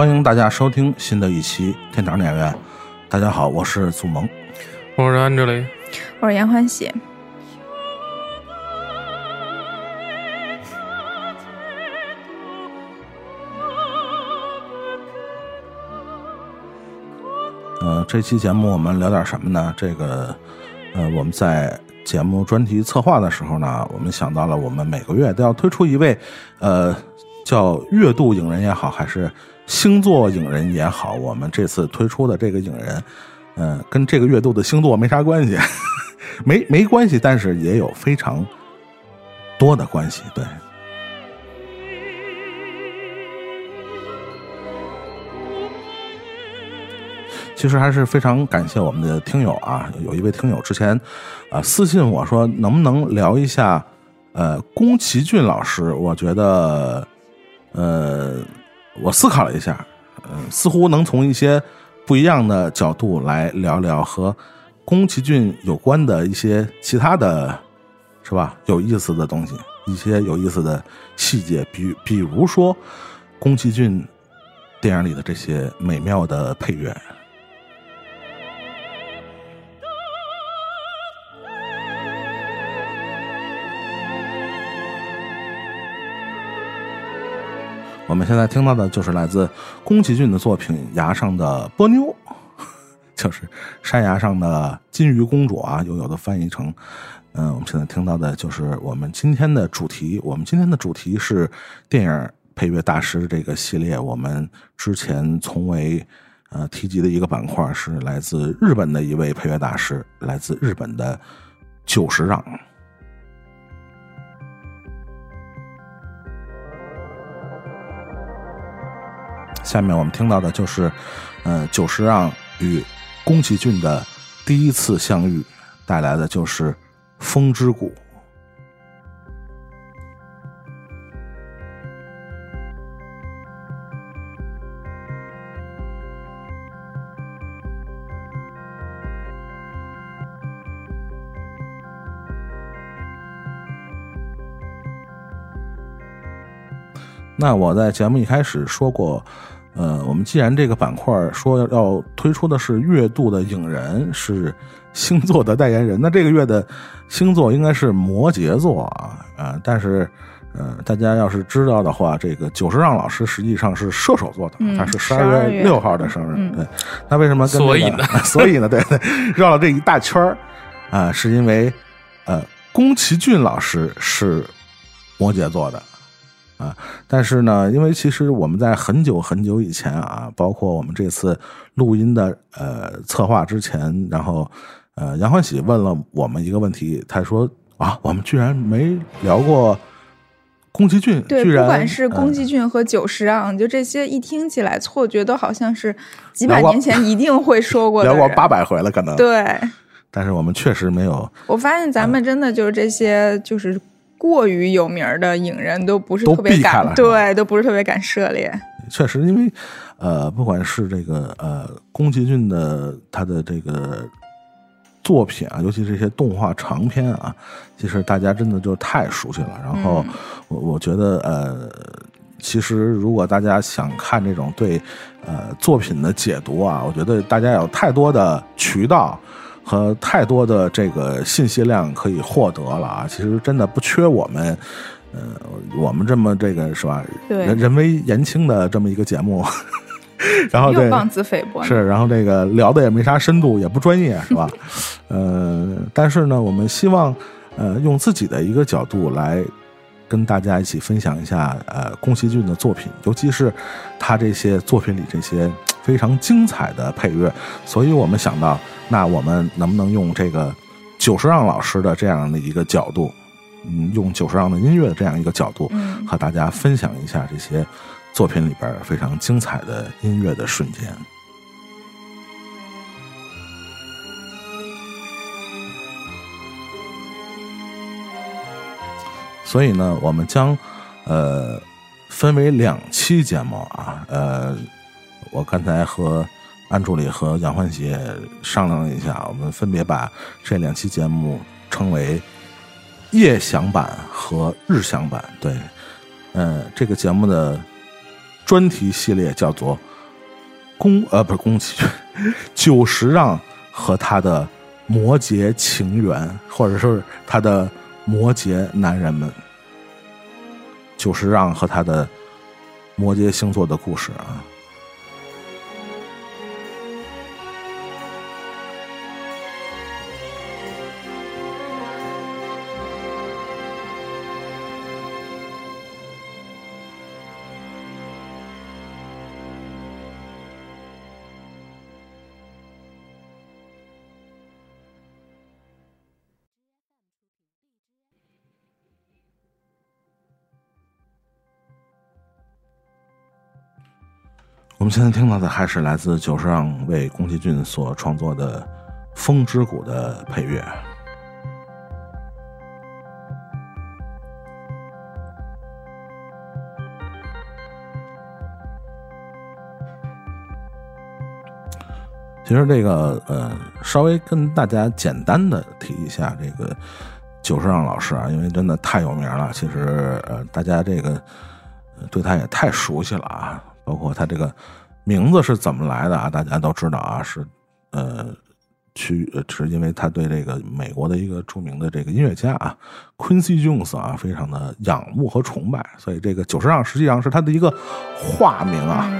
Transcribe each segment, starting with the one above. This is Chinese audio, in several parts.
欢迎大家收听新的一期《天堂电影院》。大家好，我是祖萌。我是安哲雷，我是杨欢喜。呃，这期节目我们聊点什么呢？这个，呃，我们在节目专题策划的时候呢，我们想到了，我们每个月都要推出一位，呃，叫月度影人也好，还是星座影人也好，我们这次推出的这个影人，嗯，跟这个月度的星座没啥关系，没没关系，但是也有非常多的关系，对。其实还是非常感谢我们的听友啊，有一位听友之前，啊私信我说能不能聊一下，呃宫崎骏老师？我觉得，呃，我思考了一下，嗯，似乎能从一些不一样的角度来聊聊和宫崎骏有关的一些其他的，是吧？有意思的东西，一些有意思的细节，比比如说宫崎骏电影里的这些美妙的配乐。我们现在听到的就是来自宫崎骏的作品《崖上的波妞》，就是山崖上的金鱼公主啊，有有的翻译成，嗯，我们现在听到的就是我们今天的主题。我们今天的主题是电影配乐大师这个系列。我们之前从未呃提及的一个板块是来自日本的一位配乐大师，来自日本的久石让。下面我们听到的就是，呃，久石让与宫崎骏的第一次相遇，带来的就是《风之谷》。那我在节目一开始说过。呃，我们既然这个板块说要推出的是月度的影人，是星座的代言人，那这个月的星座应该是摩羯座啊啊！但是，呃，大家要是知道的话，这个久石让老师实际上是射手座的，他是十二月六号的生日。对，那为什么？所以呢？所以呢？对对，绕了这一大圈儿啊，是因为呃，宫崎骏老师是摩羯座的。啊，但是呢，因为其实我们在很久很久以前啊，包括我们这次录音的呃策划之前，然后呃杨欢喜问了我们一个问题，他说啊，我们居然没聊过宫崎骏，对，不管是宫崎骏和久石让，就这些一听起来错觉都好像是几百年前一定会说过的聊过八百回了，可能对，但是我们确实没有。我发现咱们真的就是这些就是。过于有名的影人都不是特别敢，对，都不是特别敢涉猎。确实，因为呃，不管是这个呃，宫崎骏的他的这个作品啊，尤其这些动画长片啊，其实大家真的就太熟悉了。然后我我觉得呃，其实如果大家想看这种对呃作品的解读啊，我觉得大家有太多的渠道。和太多的这个信息量可以获得了啊！其实真的不缺我们，呃，我们这么这个是吧？人人微言轻的这么一个节目，然后又妄自菲薄是，然后这个聊的也没啥深度，也不专业是吧？呃，但是呢，我们希望呃用自己的一个角度来跟大家一起分享一下呃宫崎骏的作品，尤其是他这些作品里这些非常精彩的配乐，所以我们想到。那我们能不能用这个久石让老师的这样的一个角度，嗯，用久石让的音乐的这样一个角度，和大家分享一下这些作品里边非常精彩的音乐的瞬间。所以呢，我们将呃分为两期节目啊，呃，我刚才和。安助理和杨欢喜商量了一下，我们分别把这两期节目称为夜享版和日享版。对，呃，这个节目的专题系列叫做《宫呃不是宫崎骏，久石让和他的摩羯情缘，或者说是他的摩羯男人们，久石让和他的摩羯星座的故事啊。我们现在听到的还是来自久石让为宫崎骏所创作的《风之谷》的配乐。其实这个呃，稍微跟大家简单的提一下这个久石让老师啊，因为真的太有名了。其实呃，大家这个对他也太熟悉了啊。包括他这个名字是怎么来的啊？大家都知道啊，是呃，去是因为他对这个美国的一个著名的这个音乐家啊，Quincy Jones 啊，非常的仰慕和崇拜，所以这个久石让实际上是他的一个化名啊。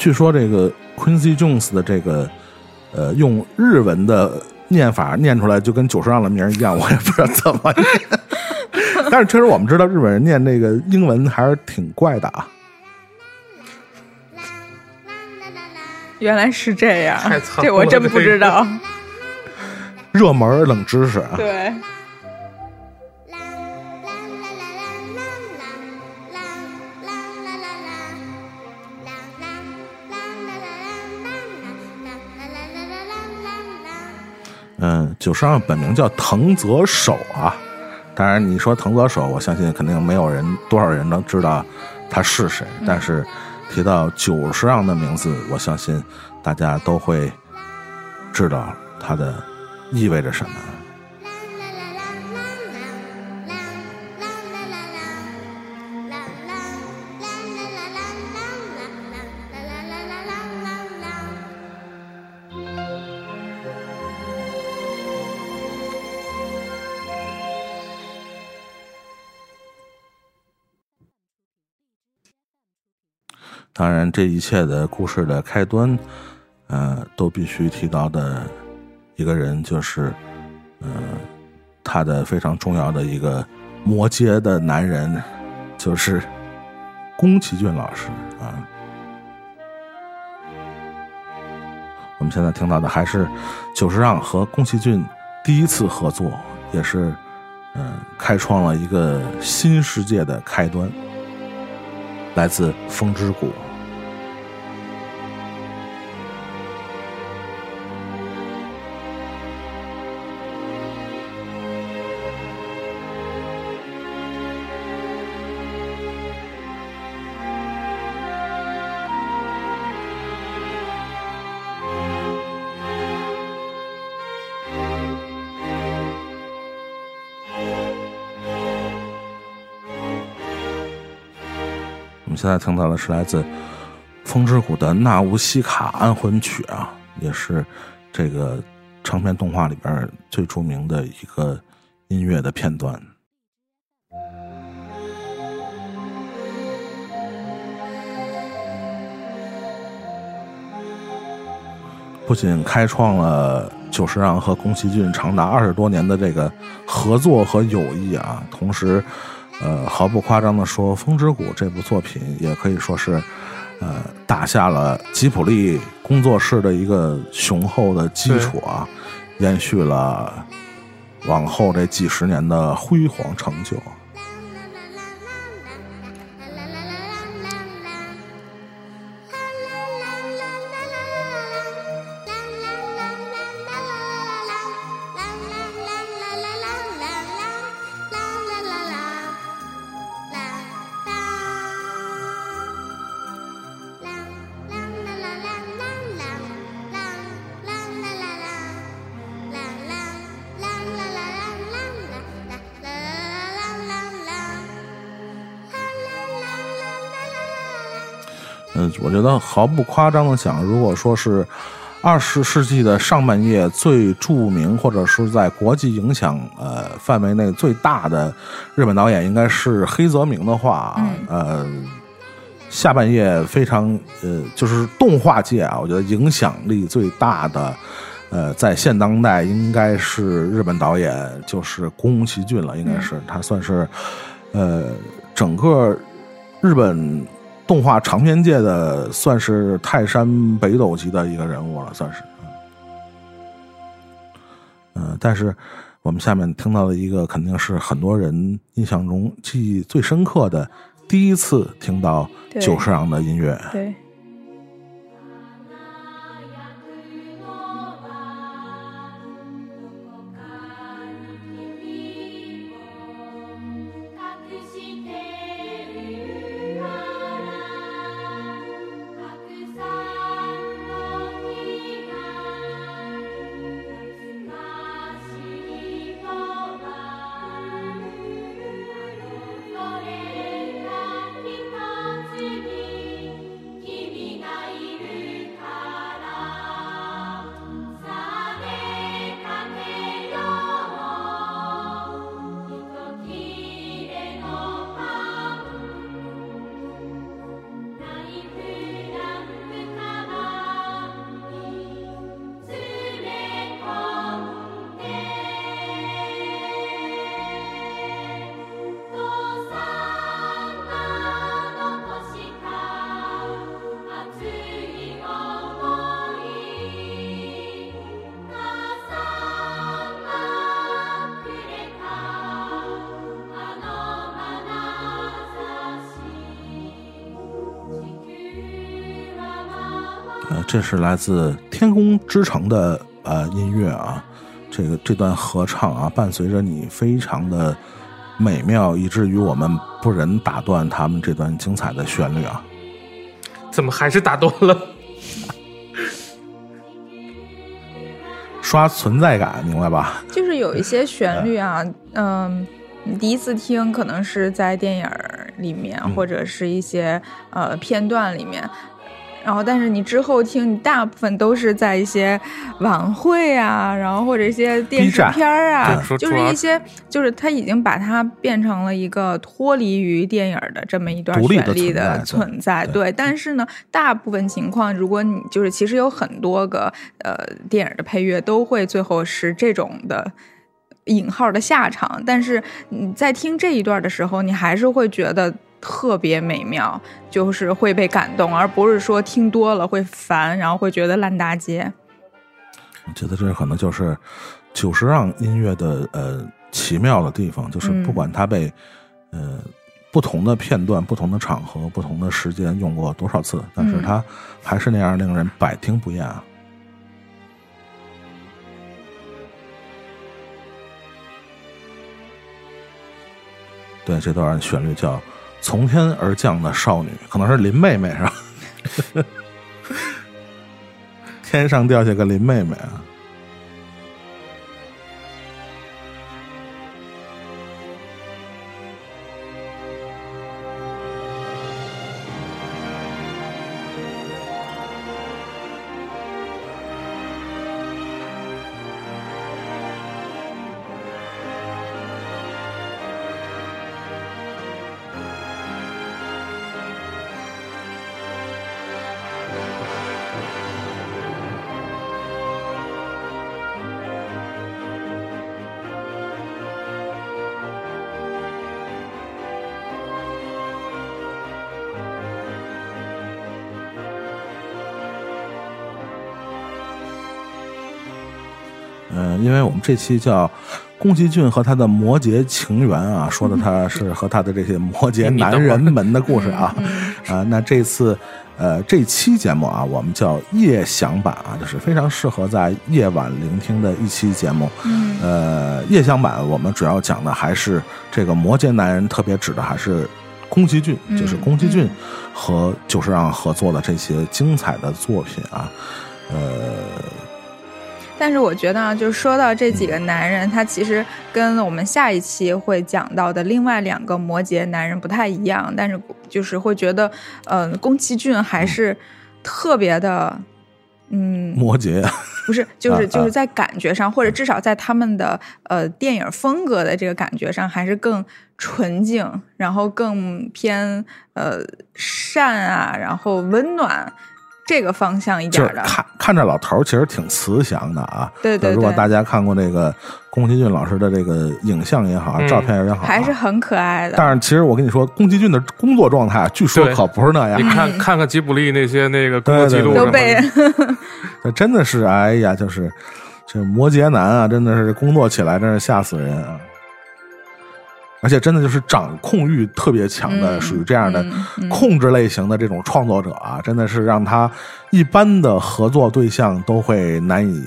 据说这个 Quincy Jones 的这个，呃，用日文的念法念出来就跟九十让的名一样，我也不知道怎么念。但是确实我们知道日本人念那个英文还是挺怪的啊。原来是这样，这我真不知道。热门冷知识啊。对。嗯，九十让本名叫藤泽守啊，当然你说藤泽守，我相信肯定没有人多少人能知道他是谁。但是提到久石让的名字，我相信大家都会知道他的意味着什么。当然，这一切的故事的开端，呃，都必须提到的一个人，就是，呃，他的非常重要的一个摩羯的男人，就是宫崎骏老师啊。我们现在听到的还是久石让和宫崎骏第一次合作，也是，嗯，开创了一个新世界的开端，来自《风之谷》。现在听到的是来自《风之谷》的《纳乌西卡安魂曲》啊，也是这个长篇动画里边最著名的一个音乐的片段。不仅开创了久石让和宫崎骏长达二十多年的这个合作和友谊啊，同时。呃，毫不夸张的说，《风之谷》这部作品也可以说是，呃，打下了吉普力工作室的一个雄厚的基础啊，延续了往后这几十年的辉煌成就。我觉得毫不夸张的讲，如果说是二十世纪的上半叶最著名或者是在国际影响呃范围内最大的日本导演，应该是黑泽明的话，呃，下半叶非常呃，就是动画界啊，我觉得影响力最大的。呃，在现当代应该是日本导演，就是宫崎骏了，应该是他算是，呃，整个日本动画长篇界的算是泰山北斗级的一个人物了，算是。嗯，但是我们下面听到的一个，肯定是很多人印象中记忆最深刻的，第一次听到久石让的音乐。对。这是来自《天空之城》的呃音乐啊，这个这段合唱啊，伴随着你非常的美妙，以至于我们不忍打断他们这段精彩的旋律啊。怎么还是打断了？刷存在感，明白吧？就是有一些旋律啊，嗯，你第一次听可能是在电影里面，或者是一些呃片段里面。然后，但是你之后听，你大部分都是在一些晚会啊，然后或者一些电视片儿啊，就是一些，就是他已经把它变成了一个脱离于电影的这么一段旋律的存在。对，但是呢，大部分情况，如果你就是其实有很多个呃电影的配乐都会最后是这种的引号的下场，但是你在听这一段的时候，你还是会觉得。特别美妙，就是会被感动，而不是说听多了会烦，然后会觉得烂大街。我觉得这可能就是久石让音乐的呃奇妙的地方，就是不管它被呃不同的片段、不同的场合、不同的时间用过多少次，但是它还是那样令人百听不厌啊。对，这段旋律叫。从天而降的少女，可能是林妹妹是吧？天上掉下个林妹妹啊！因为我们这期叫宫崎骏和他的摩羯情缘啊，说的他是和他的这些摩羯男人们的故事啊，啊，那这次呃这期节目啊，我们叫夜想版啊，就是非常适合在夜晚聆听的一期节目。呃，夜想版我们主要讲的还是这个摩羯男人，特别指的还是宫崎骏，就是宫崎骏和久石让合作的这些精彩的作品啊，呃。但是我觉得啊，就说到这几个男人，他其实跟我们下一期会讲到的另外两个摩羯男人不太一样，但是就是会觉得，呃，宫崎骏还是特别的，嗯，摩羯不是，就是啊就是在感觉上，或者至少在他们的呃电影风格的这个感觉上，还是更纯净，然后更偏呃善啊，然后温暖这个方向一点的。看看着老头儿其实挺慈祥的啊。对对对如果大家看过这个宫崎骏老师的这个影像也好，嗯照片也好啊，还是很可爱的。但是其实我跟你说，宫崎骏的工作状态，据说可不是那样你，看看看吉卜力那些那个工作记录都被的，这真的是哎呀，就是这摩羯男啊，真的是工作起来真是吓死人啊！而且真的就是掌控欲特别强的，嗯属于这样的控制类型的这种创作者啊，真的是让他一般的合作对象都会难以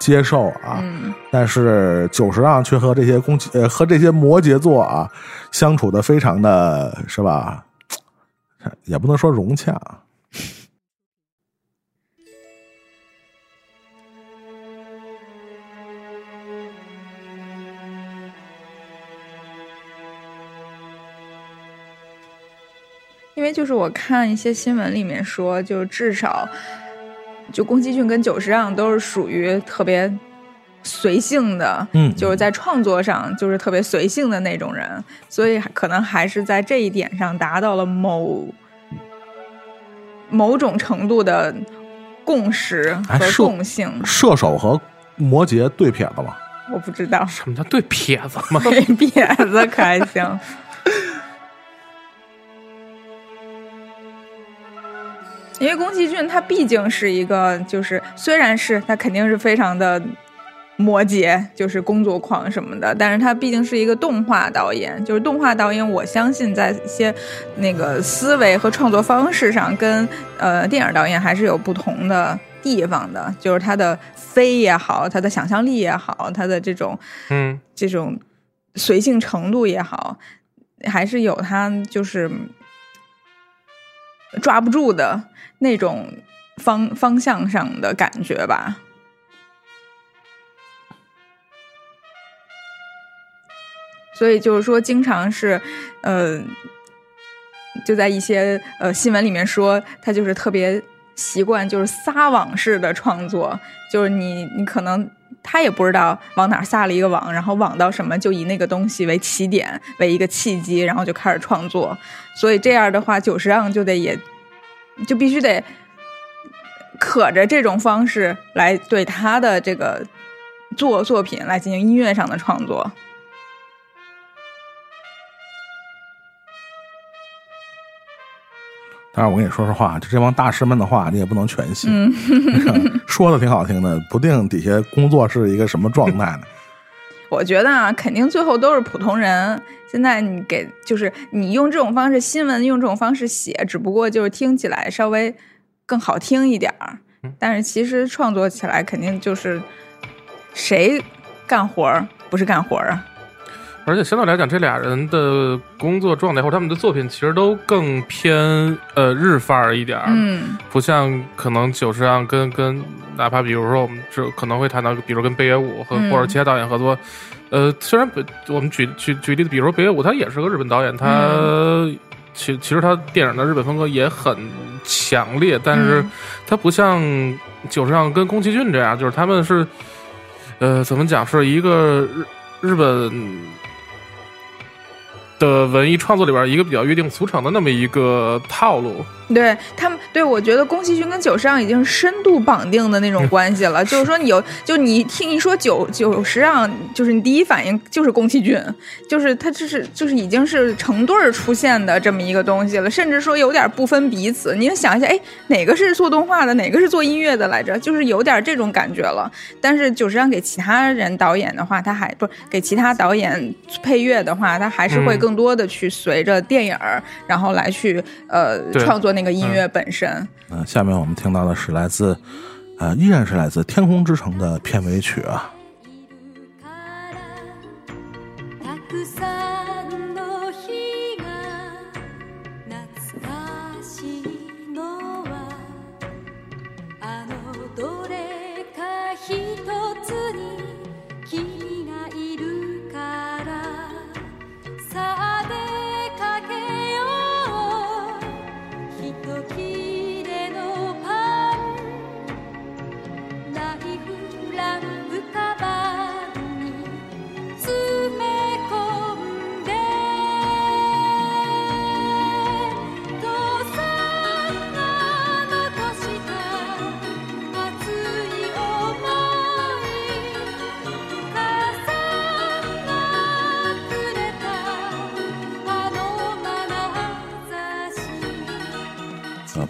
接受啊。嗯，但是久石让却和这些宫崎呃和这些摩羯座啊相处的非常的是吧？也不能说融洽啊。因为就是我看一些新闻里面说，就至少就宫崎骏跟久石让都是属于特别随性的，嗯就是在创作上就是特别随性的那种人，所以可能还是在这一点上达到了某某种程度的共识和共性。射手和摩羯对撇子吗？我不知道，什么叫对撇子吗？对撇子可还行。因为宫崎骏他毕竟是一个，就是虽然是他肯定是非常的摩羯，就是工作狂什么的，但是他毕竟是一个动画导演，就是动画导演，我相信在一些那个思维和创作方式上，跟呃电影导演还是有不同的地方的，就是他的飞也好，他的想象力也好，他的这种嗯，这种随性程度也好，还是有他就是抓不住的那种方方向上的感觉吧。所以就是说，经常是，呃，就在一些呃新闻里面说，他就是特别习惯就是撒网式的创作，就是你你可能他也不知道往哪儿撒了一个网，然后网到什么就以那个东西为起点为一个契机，然后就开始创作。所以这样的话，久石让就得也就必须得可着这种方式来对他的这个作作品来进行音乐上的创作。但是我跟你说实话，就这帮大师们的话，你也不能全信。嗯，说的挺好听的，不定底下工作是一个什么状态呢？我觉得啊，肯定最后都是普通人。现在你给就是你用这种方式，新闻用这种方式写，只不过就是听起来稍微更好听一点儿。但是其实创作起来肯定就是谁干活儿不是干活儿啊？而且相对来讲，这俩人的工作状态或者他们的作品，其实都更偏呃日范儿一点儿，嗯。不像可能久石让跟跟哪怕比如说我们这可能会谈到，比如跟北野武和、嗯。或者其他导演合作，呃，虽然北我们举举举例子，比如说北野武，他也是个日本导演，他、其其实他电影的日本风格也很强烈，但是嗯。他不像久石让跟宫崎骏这样，就是他们是呃怎么讲，是一个日日本。的文艺创作里边一个比较约定俗成的那么一个套路，对他们，对我觉得宫崎骏跟久石让已经是深度绑定的那种关系了。就是说，你有就你听一说久久石让，就是你第一反应就是宫崎骏，就是他这是就是已经是成对儿出现的这么一个东西了，甚至说有点不分彼此。你想一下，哎，哪个是做动画的，哪个是做音乐的来着？就是有点这种感觉了。但是久石让给其他人导演的话，他还不给其他导演配乐的话，他还是会嗯更多的去随着电影儿，然后来去呃创作那个音乐本身。嗯、嗯下面我们听到的是来自，呃，依然是来自《天空之城》的片尾曲啊。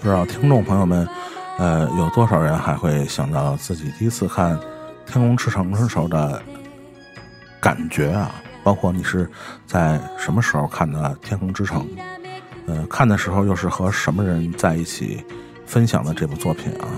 不知道听众朋友们，呃，有多少人还会想到自己第一次看《天空之城》的时候的感觉啊？包括你是在什么时候看的《天空之城》？呃，看的时候又是和什么人在一起分享的这部作品啊？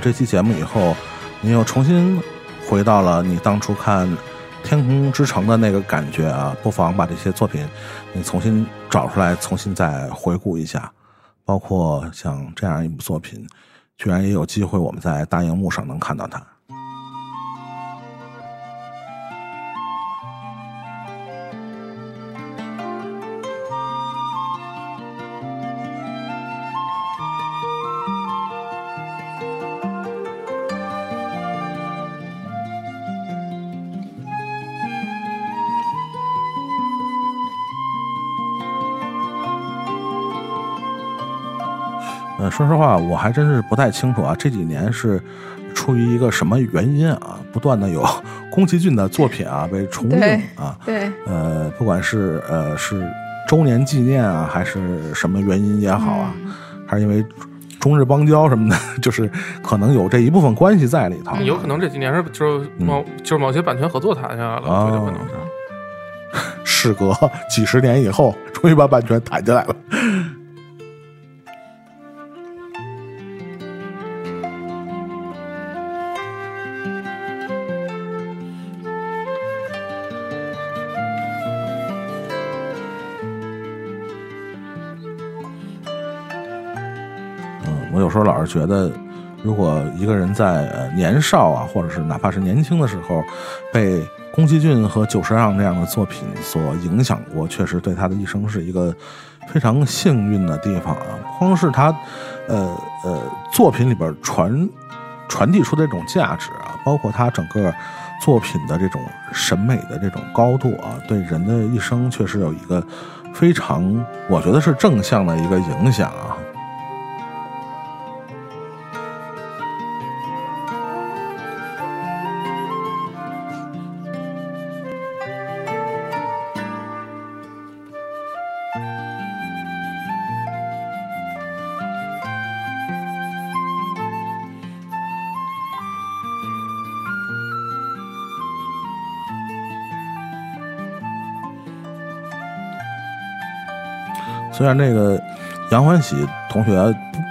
这期节目以后，你又重新回到了你当初看《天空之城》的那个感觉啊，不妨把这些作品你重新找出来，重新再回顾一下。包括像这样一部作品，居然也有机会我们在大荧幕上能看到它。说实话，我还真是不太清楚啊。这几年是出于一个什么原因啊，不断的有 宫崎骏的作品啊被重映对啊。对，呃，不管是呃是周年纪念啊，还是什么原因也好啊，嗯还是因为中日邦交什么的，就是可能有这一部分关系在里头。有可能这几年是就是某、就是某些版权合作谈下来了，哦我觉得可能是。事隔几十年以后，终于把版权谈下来了。觉得，如果一个人在年少啊，或者是哪怕是年轻的时候，被宫崎骏和久石让这样的作品所影响过，确实对他的一生是一个非常幸运的地方啊。光是他，呃呃，作品里边传传递出的这种价值啊，包括他整个作品的这种审美的这种高度啊，对人的一生确实有一个非常，我觉得是正向的一个影响啊。虽然那个杨欢喜同学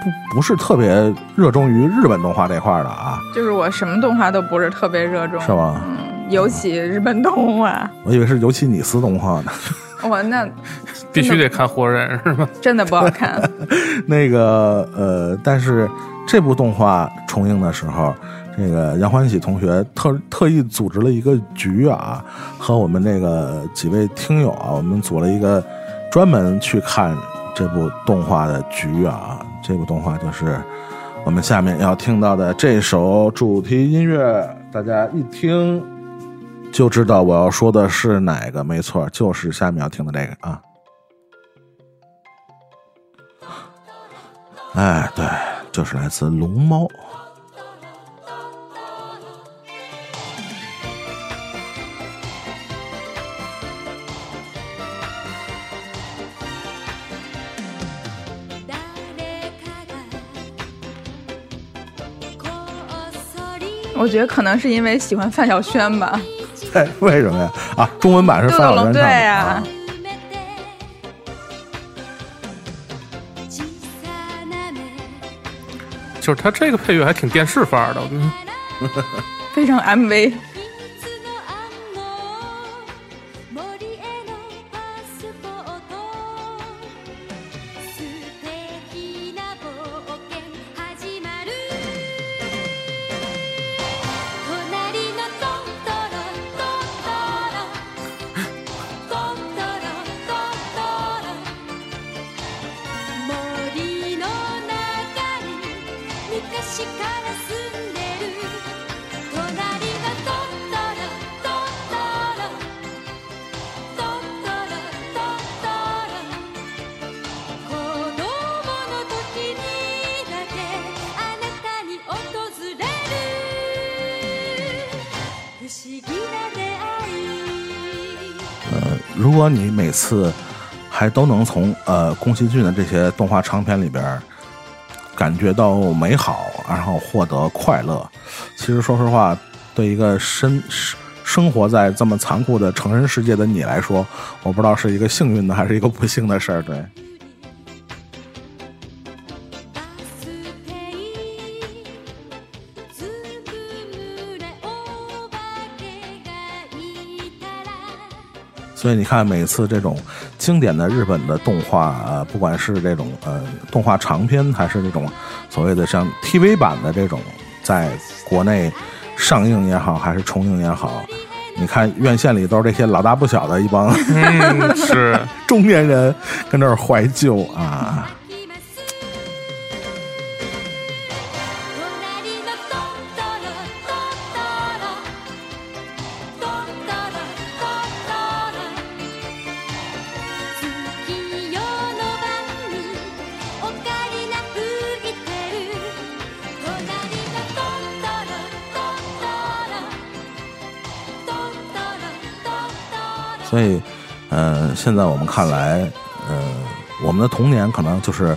不不不是特别热衷于日本动画这块儿的啊，就是我什么动画都不是特别热衷，是吗？嗯，尤其日本动画，我以为是尤其你撕动画呢。我那 必须得看活人是吧？真的不好看。那个呃，但是这部动画重映的时候，这个杨欢喜同学特特意组织了一个局啊，和我们那个几位听友啊，我们组了一个专门去看这部动画的局啊。这部动画就是我们下面要听到的这首主题音乐，大家一听就知道我要说的是哪个，没错，就是下面要听的这个啊。哎，对，就是来自龙猫。我觉得可能是因为喜欢范晓萱吧。哎，为什么呀？啊，中文版是范晓萱唱的对呀就是他这个配乐还挺电视范儿的，我觉得。非常 MV。每次还都能从呃宫崎骏的这些动画长片里边感觉到美好，然后获得快乐，其实说实话，对一个生生活在这么残酷的成人世界的你来说，我不知道是一个幸运的还是一个不幸的事儿。对，所以你看，每次这种经典的日本的动画，呃，不管是这种呃动画长片，还是这种所谓的像 TV 版的这种，在国内上映也好，还是重映也好，你看院线里都是这些老大不小的一帮嗯，是。中年人跟这儿怀旧啊。现在我们看来，呃，我们的童年可能就是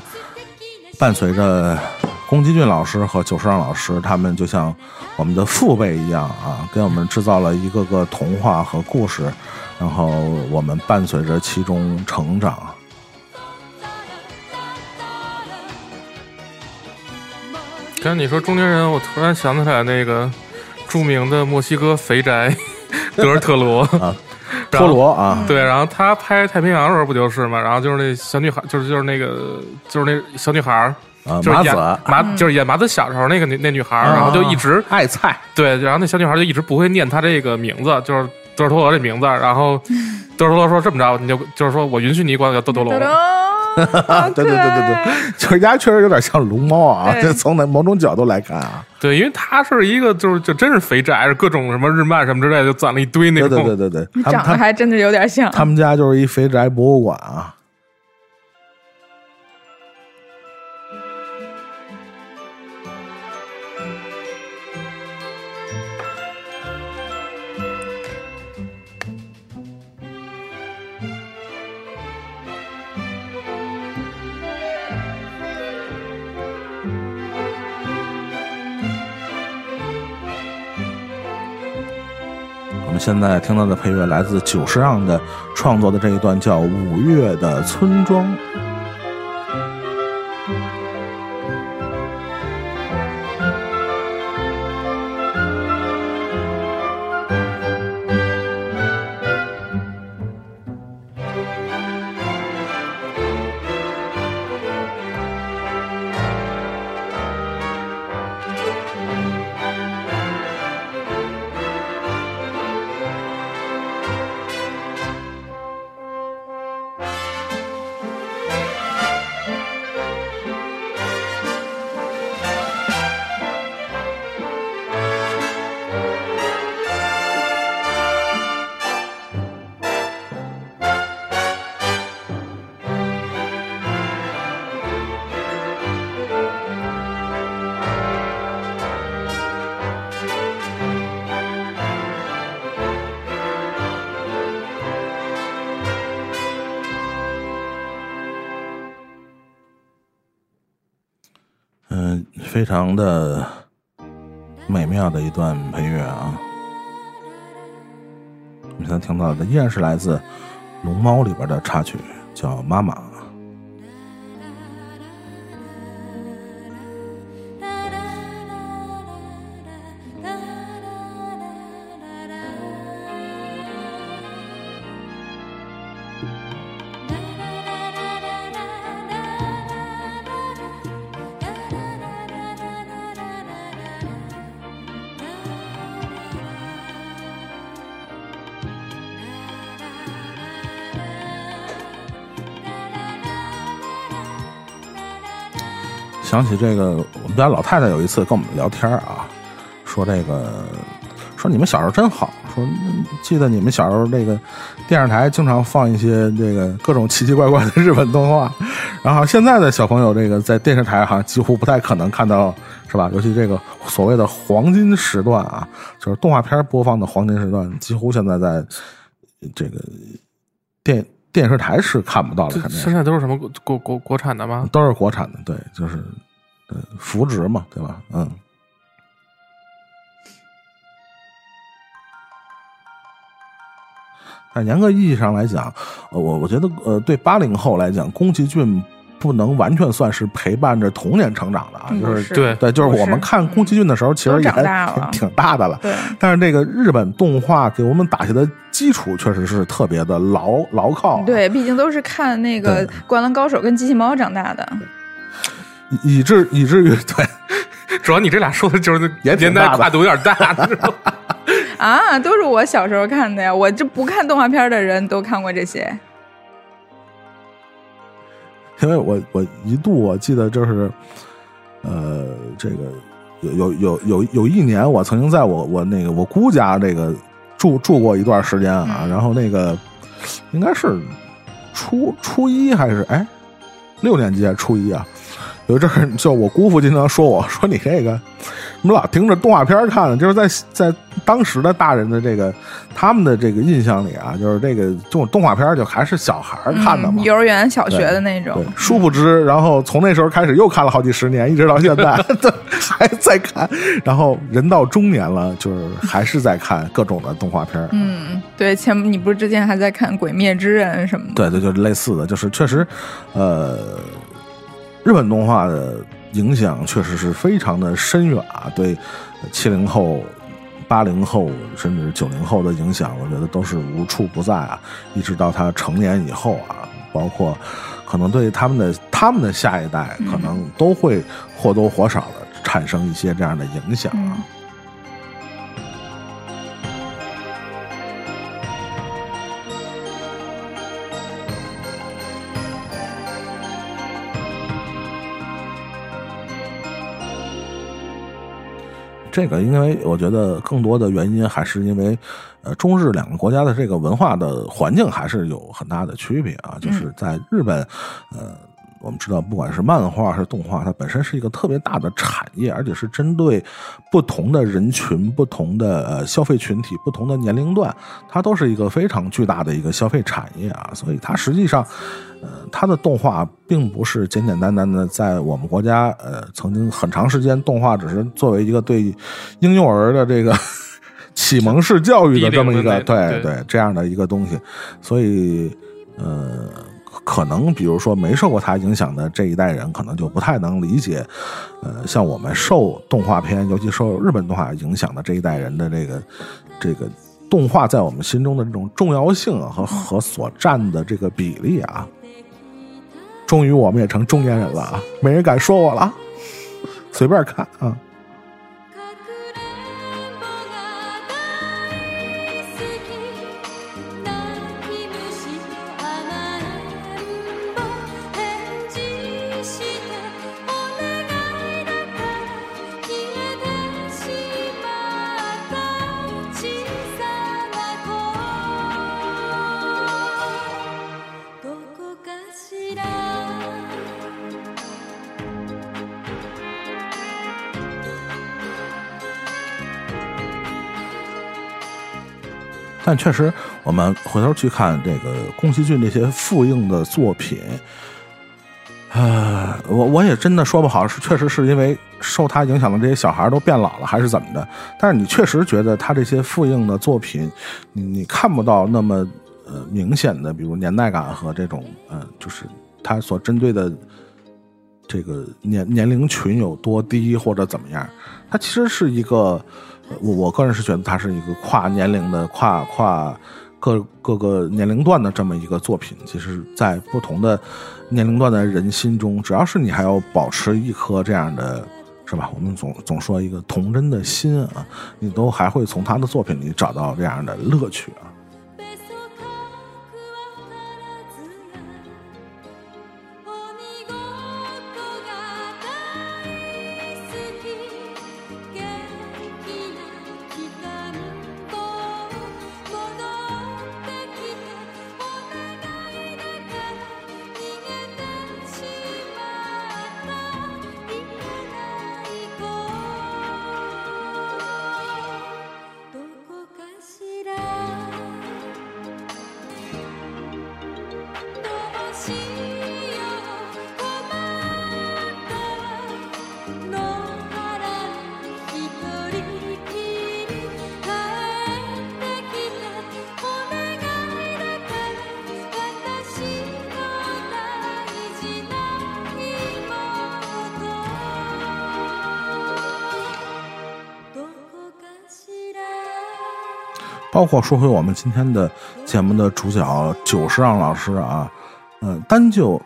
伴随着宫崎骏老师和久石让老师，他们就像我们的父辈一样啊，给我们制造了一个个童话和故事，然后我们伴随着其中成长。刚才你说中年人，我突然想起来那个著名的墨西哥肥宅 德尔特罗啊，托罗啊，对，然后他拍太平洋的时候不就是嘛，然后就是那小女孩，就是就是那个就是那小女孩儿，啊，就是演麻子麻就是演麻子小时候那个那那女孩儿，然后就一直爱菜，对，然后那小女孩就一直不会念她这个名字，就是德尔托罗这名字，然后德尔托罗说这么着，你就就是说我允许你管我叫豆豆龙，对对对对对，就是人家确实有点像龙猫啊，对 这从那某种角度来看啊，对，因为他是一个就是就真是肥宅，各种什么日漫什么之类的，就攒了一堆那对种。对对对对，他们长得还真的有点像。他们家就是一肥宅博物馆啊。现在听到的配乐来自久石让的创作的这一段叫《五月的村庄》。常的美妙的一段配乐啊！我们现在听到的依然是来自《龙猫》里边的插曲，叫《妈妈》。想起这个，我们家老太太有一次跟我们聊天啊，说这个，说你们小时候真好，说记得你们小时候那个电视台经常放一些这个各种奇奇怪怪的日本动画，然后现在的小朋友这个在电视台好像几乎不太可能看到，是吧？尤其这个所谓的黄金时段啊，就是动画片播放的黄金时段，几乎现在在这个电电视台是看不到的，肯定现在都是什么国国国国产的吗？都是国产的，对，就是呃扶植嘛，对吧？嗯。但严格意义上来讲，呃我我觉得，呃，对八零后来讲，宫崎骏不能完全算是陪伴着童年成长的啊，嗯就是是对对，就是我们看宫崎骏的时候，其实也都长大了挺大的了。对，但是这个日本动画给我们打下的基础确实是特别的牢牢靠啊、对，毕竟都是看那个《灌篮高手》跟机器猫长大的。以以至以至于 对主要你这俩说的就是也挺年代大跨度有点大，你知道吗啊，都是我小时候看的呀！我这不看动画片的人都看过这些。因为我我一度我记得就是，呃，这个有有有有有一年，我曾经在我我那个我姑家这个住住过一段时间啊，嗯然后那个应该是初初一还是哎六年级还是初一啊？有一阵儿，就我姑父经常说我 说你这个，怎么老盯着动画片儿看呢，就是在在当时的大人的这个他们的这个印象里啊，就是这个这种动画片儿就还是小孩儿看的嘛，嗯，幼儿园、小学的那种，。殊不知，然后从那时候开始又看了好几十年，一直到现在，对，还在看。然后人到中年了，就是还是在看各种的动画片儿。嗯，对，前你不是之前还在看《鬼灭之刃》什么的？对对，就是类似的，就是确实，呃，日本动画的影响确实是非常的深远啊，对七零后。八零后甚至九零后的影响，我觉得都是无处不在啊！一直到他成年以后啊，包括可能对他们的他们的下一代，可能都会或多或少的产生一些这样的影响啊。这个，因为我觉得更多的原因还是因为，呃，中日两个国家的这个文化的环境还是有很大的区别啊。就是在日本，呃，我们知道，不管是漫画还是动画，它本身是一个特别大的产业，而且是针对不同的人群、不同的呃消费群体、不同的年龄段，它都是一个非常巨大的一个消费产业啊。所以它实际上，呃，它的动画并不是简简单单的在我们国家，呃，曾经很长时间动画只是作为一个对婴幼儿的这个 启蒙式教育的这么一个对对这样的一个东西，所以呃，可能比如说没受过他影响的这一代人，可能就不太能理解，呃，像我们受动画片，尤其受日本动画影响的这一代人的这个这个动画在我们心中的这种重要性啊和和所占的这个比例啊。终于我们也成中年人了啊，没人敢说我了，随便看啊。但确实，我们回头去看这个宫崎骏这些复映的作品，呃，我我也真的说不好，是确实是因为受他影响的这些小孩都变老了，还是怎么的？但是你确实觉得他这些复映的作品，你你看不到那么呃明显的，比如年代感和这种呃，就是他所针对的这个年年龄群有多低或者怎么样。它其实是一个，我我个人是觉得它是一个跨年龄的、跨跨各各个年龄段的这么一个作品。其实，在不同的年龄段的人心中，只要是你还要保持一颗这样的，是吧？我们总总说一个童真的心啊，你都还会从他的作品里找到这样的乐趣啊。包括说回我们今天的节目的主角久石让老师啊，呃，单就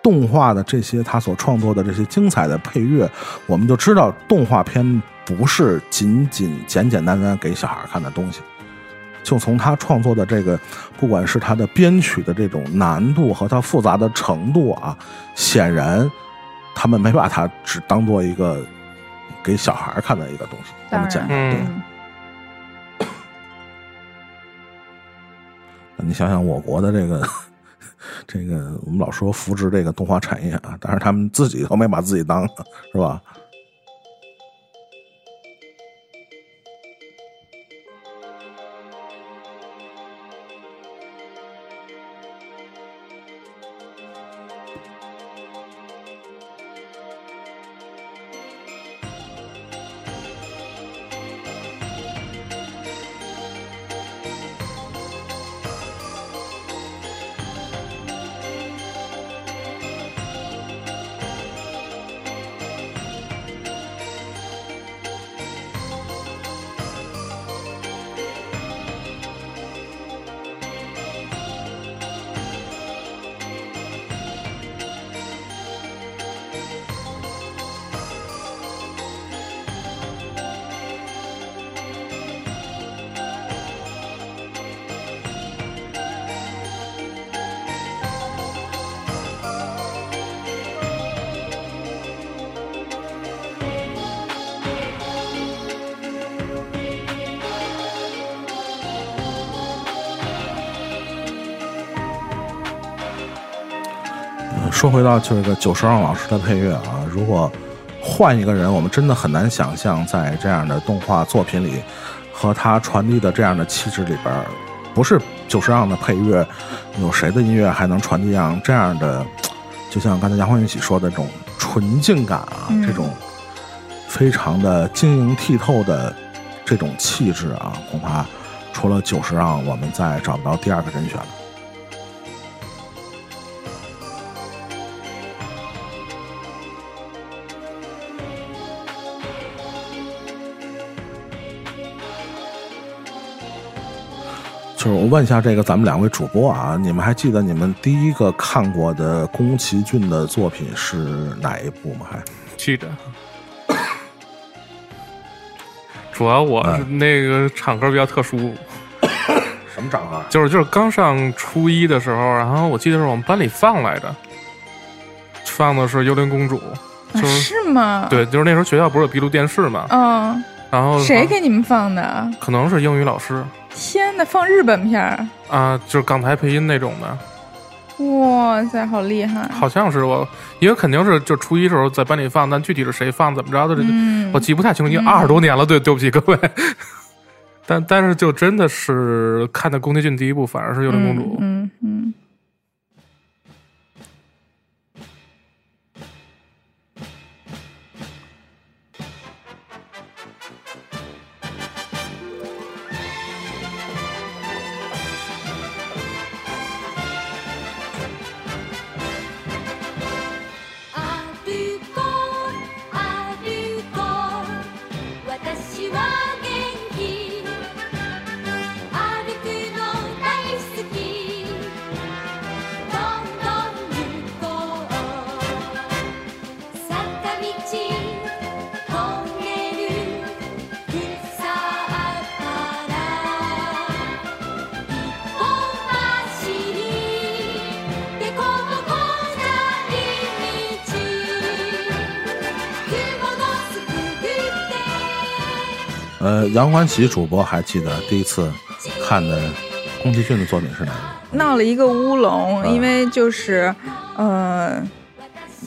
动画的这些他所创作的这些精彩的配乐，我们就知道动画片不是仅仅简简单单给小孩看的东西。就从他创作的这个，不管是他的编曲的这种难度和他复杂的程度啊，显然他们没把它只当做一个给小孩看的一个东西那么简单。对。你想想我国的这个 这个，我们老说扶植这个动画产业啊，但是他们自己都没把自己当，是吧？呃说回到这个久石让老师的配乐啊，如果换一个人，我们真的很难想象在这样的动画作品里，和他传递的这样的气质里边，不是久石让的配乐，有谁的音乐还能传递上这样的，就像刚才杨欢一起说的这种纯净感啊，嗯这种非常的晶莹剔透的这种气质啊，恐怕除了久石让，我们再找不到第二个人选了。问一下这个咱们两位主播啊，你们还记得你们第一个看过的宫崎骏的作品是哪一部吗？还记得。主要我是那个场合比较特殊，什么场合？就是就是刚上初一的时候，然后我记得是我们班里放来着，放的是《幽灵公主》，啊就是是吗？，对，就是那时候学校不是有闭路电视嘛，嗯，然后谁给你们放的？可能是英语老师天呐，放日本片儿，啊，就是港台配音那种的，哇塞，好厉害！好像是我，因为肯定是就初一时候在班里放，但具体是谁放怎么着的，这、嗯我记不太清楚，因为二十多年了，对对不起各位。但但是就真的是看的宫崎骏第一部，反而是《幽灵公主》呃，杨欢喜主播还记得第一次看的宫崎骏的作品是哪个？闹了一个乌龙，啊因为就是，呃，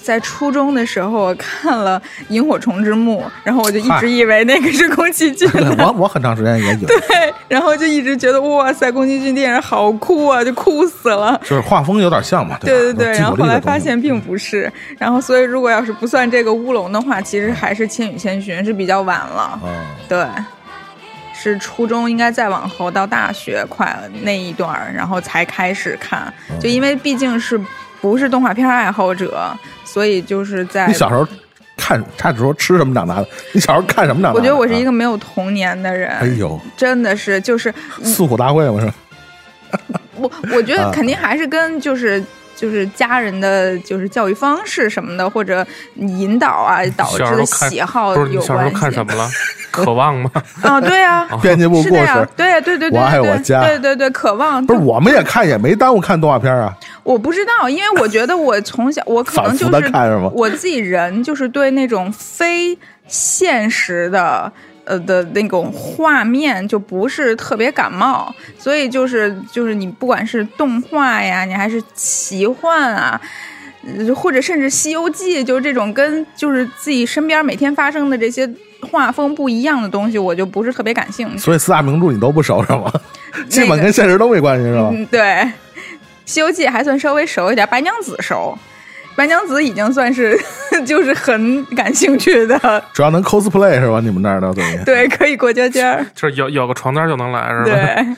在初中的时候我看了《萤火虫之墓》，然后我就一直以为那个是宫崎骏的，我我很长时间也有，对，然后就一直觉得哇塞，宫崎骏电影好酷啊，就酷死了。就是画风有点像嘛，对对对，然后后来发现并不是，然后所以如果要是不算这个乌龙的话，其实还是《千与千寻》是比较晚了，哦，对，是初中应该再往后到大学快那一段，然后才开始看，嗯就因为毕竟是不是动画片爱好者，所以就是在你小时候看，他只说吃什么长大的，你小时候看什么长大的？我觉得我是一个，没有童年的人，哎呦，真的是就是诉苦大会嘛是吧？我我觉啊得肯定还是跟就是。就是家人的就是教育方式什么的，或者引导啊，导致的喜好不是你有小时候关系。看什么了？渴望吗？啊，对啊，编辑部故是的呀事，，对对对对，我爱对我家对对对，渴望不是我们也看，也没耽误看动画片啊，我不知道，因为我觉得我从小 我可能就是？我自己人就是对那种非现实的。呃的那种画面就不是特别感冒，所以就是就是你不管是动画呀，你还是奇幻啊，呃或者甚至《西游记》，就是这种跟就是自己身边每天发生的这些画风不一样的东西，我就不是特别感兴趣。所以四大名著你都不熟是吗？基本跟现实都没关系是吧？嗯，对，《西游记》还算稍微熟一点，白娘子熟。白娘子已经算是 就是很感兴趣的，主要能 cosplay 是吧？你们那儿的对对，可以过家家，就是有有个床单就能来是吧？对。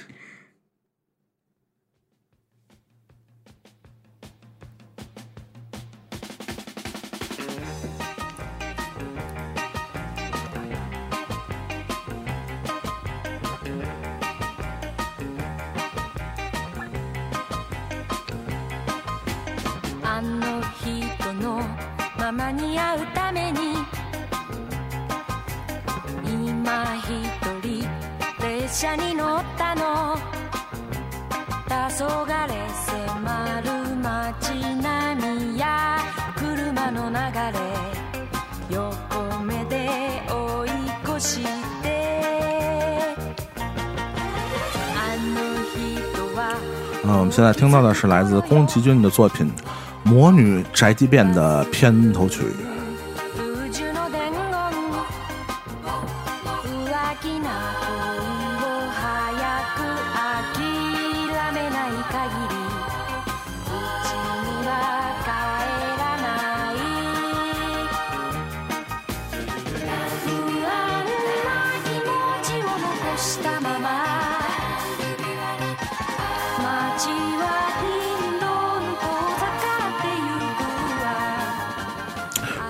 ままに会うために今一人列車に乗ったの。黄昏迫る街並みや車の流れ横目で追い越して。あの人は嗯，我们现在听到的是来自宫崎骏的作品《魔女宅急便》的片头曲。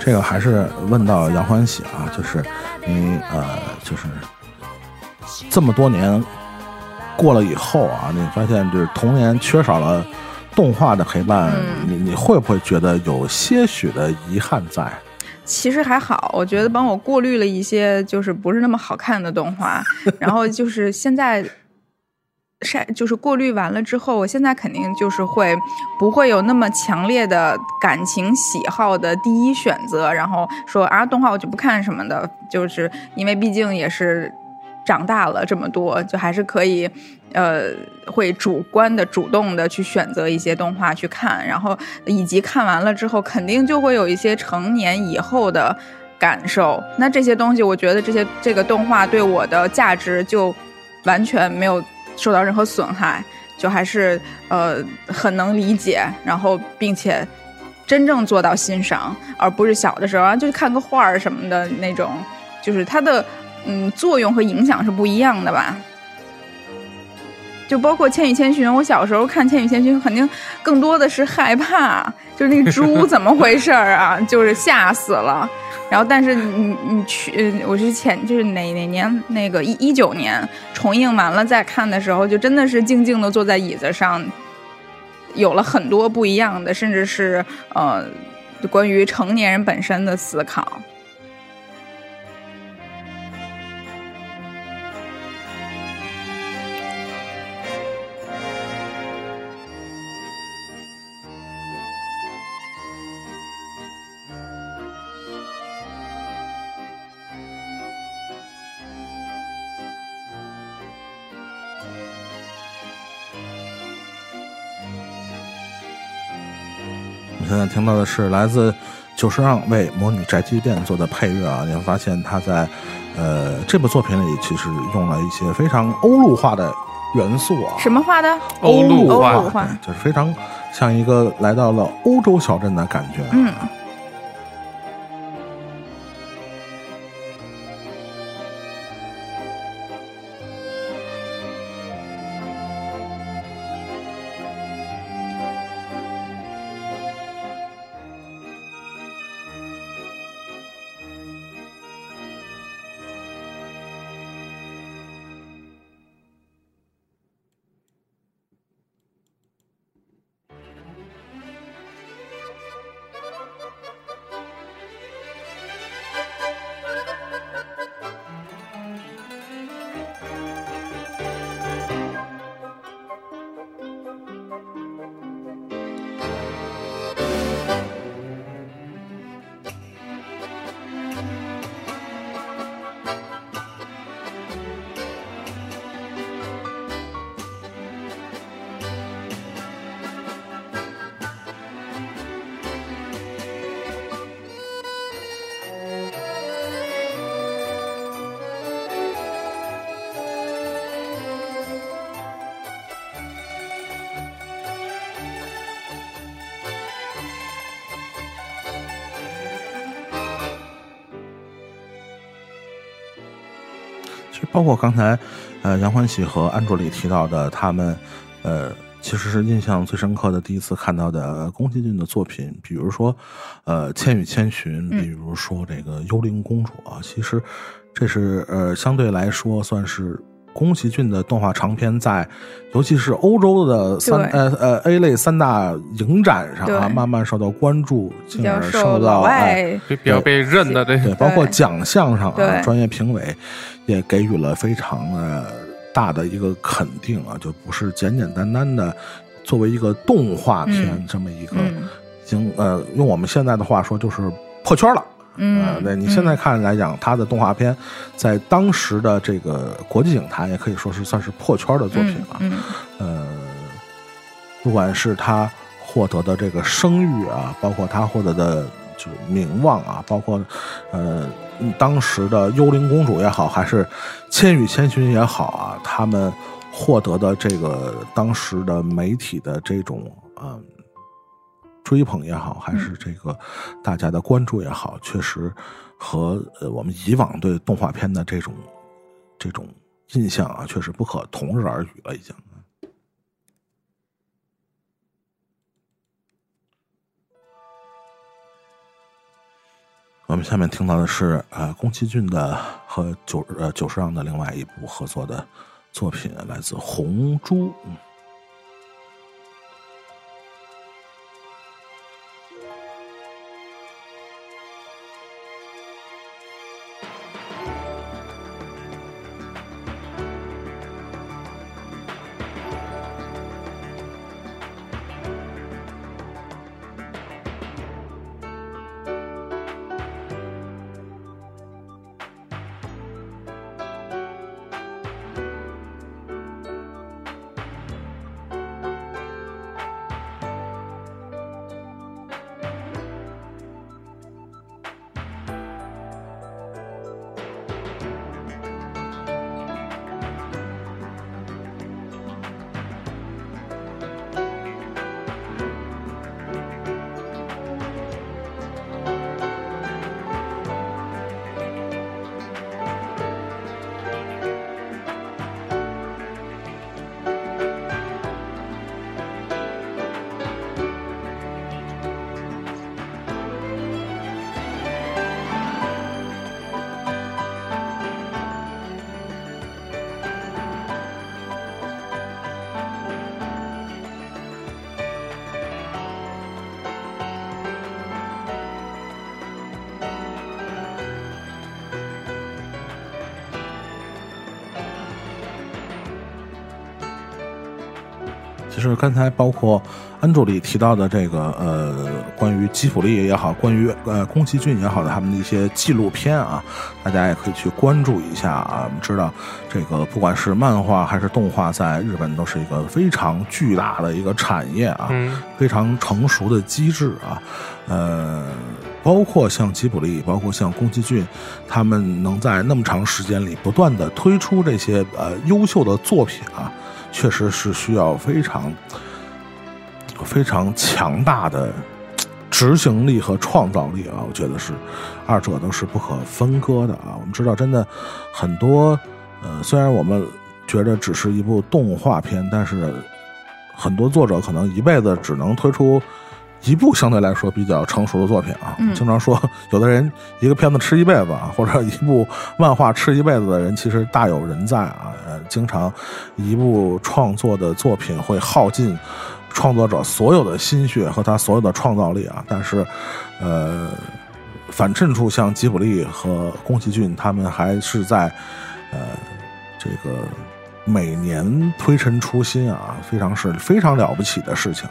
这个还是问到杨欢喜啊，就是你呃，就是这么多年过了以后啊，你发现就是童年缺少了动画的陪伴，嗯你你会不会觉得有些许的遗憾在？其实还好，我觉得帮我过滤了一些就是不是那么好看的动画，然后就是现在筛就是过滤完了之后，我现在肯定就是会不会有那么强烈的感情喜好的第一选择，然后说啊动画我就不看什么的，就是因为毕竟也是长大了这么多，就还是可以。呃，会主观的、主动的去选择一些动画去看，然后以及看完了之后，肯定就会有一些成年以后的感受。那这些东西，我觉得这些这个动画对我的价值就完全没有受到任何损害，就还是呃很能理解，然后并且真正做到欣赏，而不是小的时候就看个画儿什么的那种，就是它的嗯作用和影响是不一样的吧。就包括《千与千寻》，我小时候看《千与千寻》，肯定更多的是害怕，就是那个猪 怎么回事儿啊，就是吓死了。然后，但是你你去，呃我是前就是哪哪年那个一一九年重映完了再看的时候，就真的是静静的坐在椅子上，有了很多不一样的，甚至是呃关于成年人本身的思考。听到的是来自久石让为《魔女宅急便》做的配乐啊，你会发现他在呃这部作品里其实用了一些非常欧陆化的元素啊，什么化的？欧陆欧化陆化就是非常像一个来到了欧洲小镇的感觉。嗯，包括刚才，呃，杨欢喜和安卓里提到的，他们，呃，其实是印象最深刻的第一次看到的宫崎骏的作品，比如说，呃，《千与千寻》，比如说这个《幽灵公主》啊，其实这是呃相对来说算是。宫崎骏的动画长片在，尤其是欧洲的三呃呃 A 类三大影展上啊，慢慢受到关注，进而受到哎比比较被认的这对，包括奖项上啊，专业评委也给予了非常呃大的一个肯定啊，就不是简简单单的作为一个动画片嗯这么一个，嗯已经呃用我们现在的话说就是破圈了。嗯呃，对你现在看来讲，它的动画片在当时的这个国际影坛也可以说是算是破圈的作品了。嗯呃，不管是他获得的这个声誉啊，包括他获得的就是名望啊，包括呃当时的幽灵公主也好，还是千与千寻也好啊，他们获得的这个当时的媒体的这种嗯。追捧也好，还是这个大家的关注也好，确实和呃我们以往对动画片的这种这种印象啊，确实不可同日而语了，已经。我们下面听到的是呃宫崎骏的和久呃久石让的另外一部合作的作品，来自《红猪》。刚才包括安助理提到的这个呃，关于吉卜力也好，关于呃宫崎骏也好的他们的一些纪录片啊，大家也可以去关注一下啊。我们知道，这个不管是漫画还是动画，在日本都是一个非常巨大的一个产业啊，嗯非常成熟的机制啊，呃。包括像吉卜力，包括像宫崎骏，他们能在那么长时间里不断的推出这些呃优秀的作品啊，确实是需要非常非常强大的执行力和创造力啊，我觉得是二者都是不可分割的啊。我们知道，真的很多呃，虽然我们觉得只是一部动画片，但是很多作者可能一辈子只能推出。一部相对来说比较成熟的作品啊，嗯经常说有的人一个片子吃一辈子啊，或者一部漫画吃一辈子的人，其实大有人在啊。呃，经常一部创作的作品会耗尽创作者所有的心血和他所有的创造力啊，但是，呃，反衬出像吉卜力和宫崎骏他们还是在呃这个每年推陈出新啊，非常是非常了不起的事情。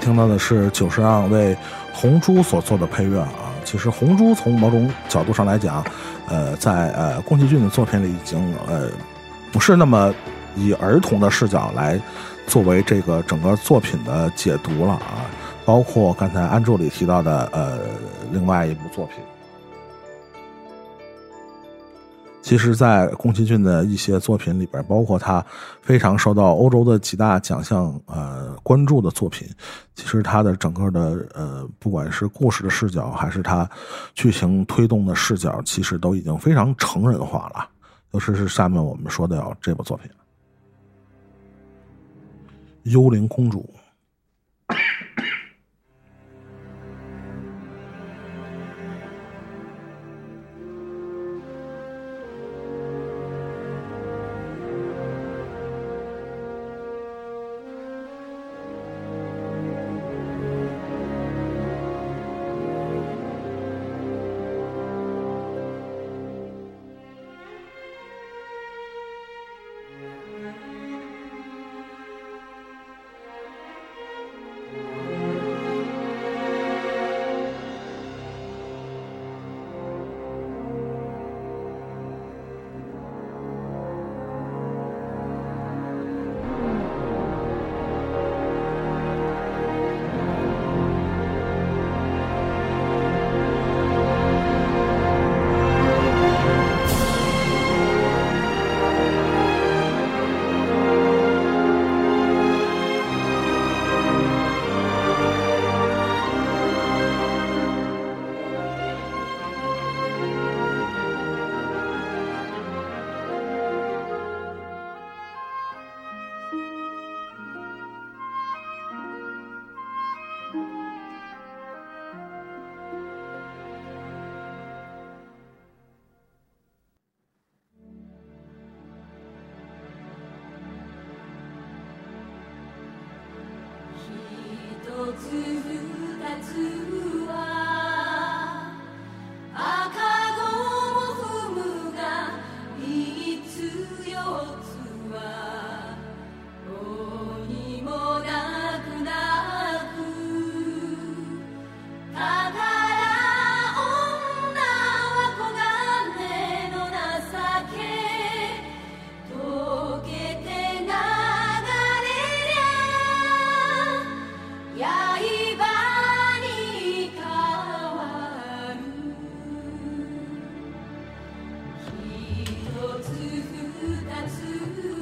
听到的是久石让为《红珠》所做的配乐啊。其实《红珠》从某种角度上来讲，呃，在呃宫崎骏的作品里已经呃不是那么以儿童的视角来作为这个整个作品的解读了啊。包括刚才安助理提到的呃另外一部作品。其实，在宫崎骏的一些作品里边，包括他非常受到欧洲的几大奖项呃关注的作品，其实他的整个的呃，不管是故事的视角，还是他剧情推动的视角，其实都已经非常成人化了。尤其是下面我们说的要这部作品《幽灵公主》。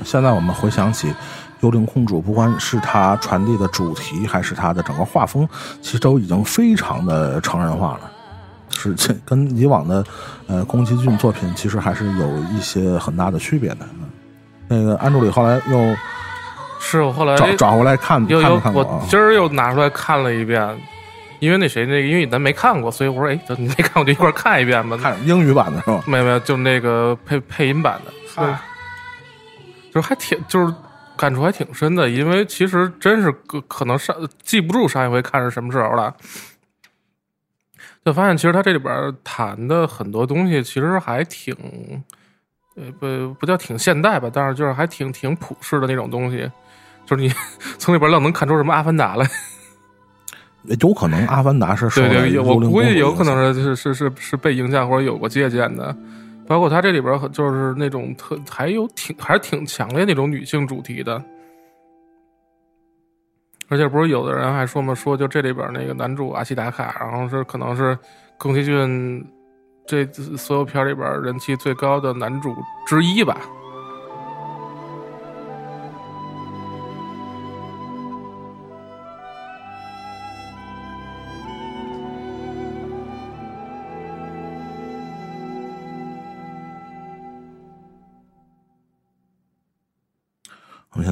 现在我们回想起《幽灵公主》，不管是它传递的主题，还是它的整个画风，其实都已经非常的成人化了。是这跟以往的呃宫崎骏作品其实还是有一些很大的区别的。嗯那个安助理后来又是我后来转转回来看又又看？我今儿又拿出来看了一遍，因为那谁那个因为咱没看过，所以我说哎，等你没看过就一块儿看一遍吧。看英语版的是吧？没有没有，就那个配配音版的，嗨就还挺就是感触还挺深的，因为其实真是可可能上记不住上一回看是什么时候了，就发现其实他这里边谈的很多东西其实还挺。呃，不不叫挺现代吧，但是就是还挺挺普世的那种东西，就是你 从里边愣能看出什么阿凡达来。有可能《阿凡达》是受对对，我估计有可能是是是是是被影响或者有过借鉴的，包括他这里边很就是那种特还有挺还是挺强烈那种女性主题的，而且不是有的人还说嘛，说就这里边那个男主阿西达卡，然后是可能是宫崎骏这所有片里边人气最高的男主之一吧。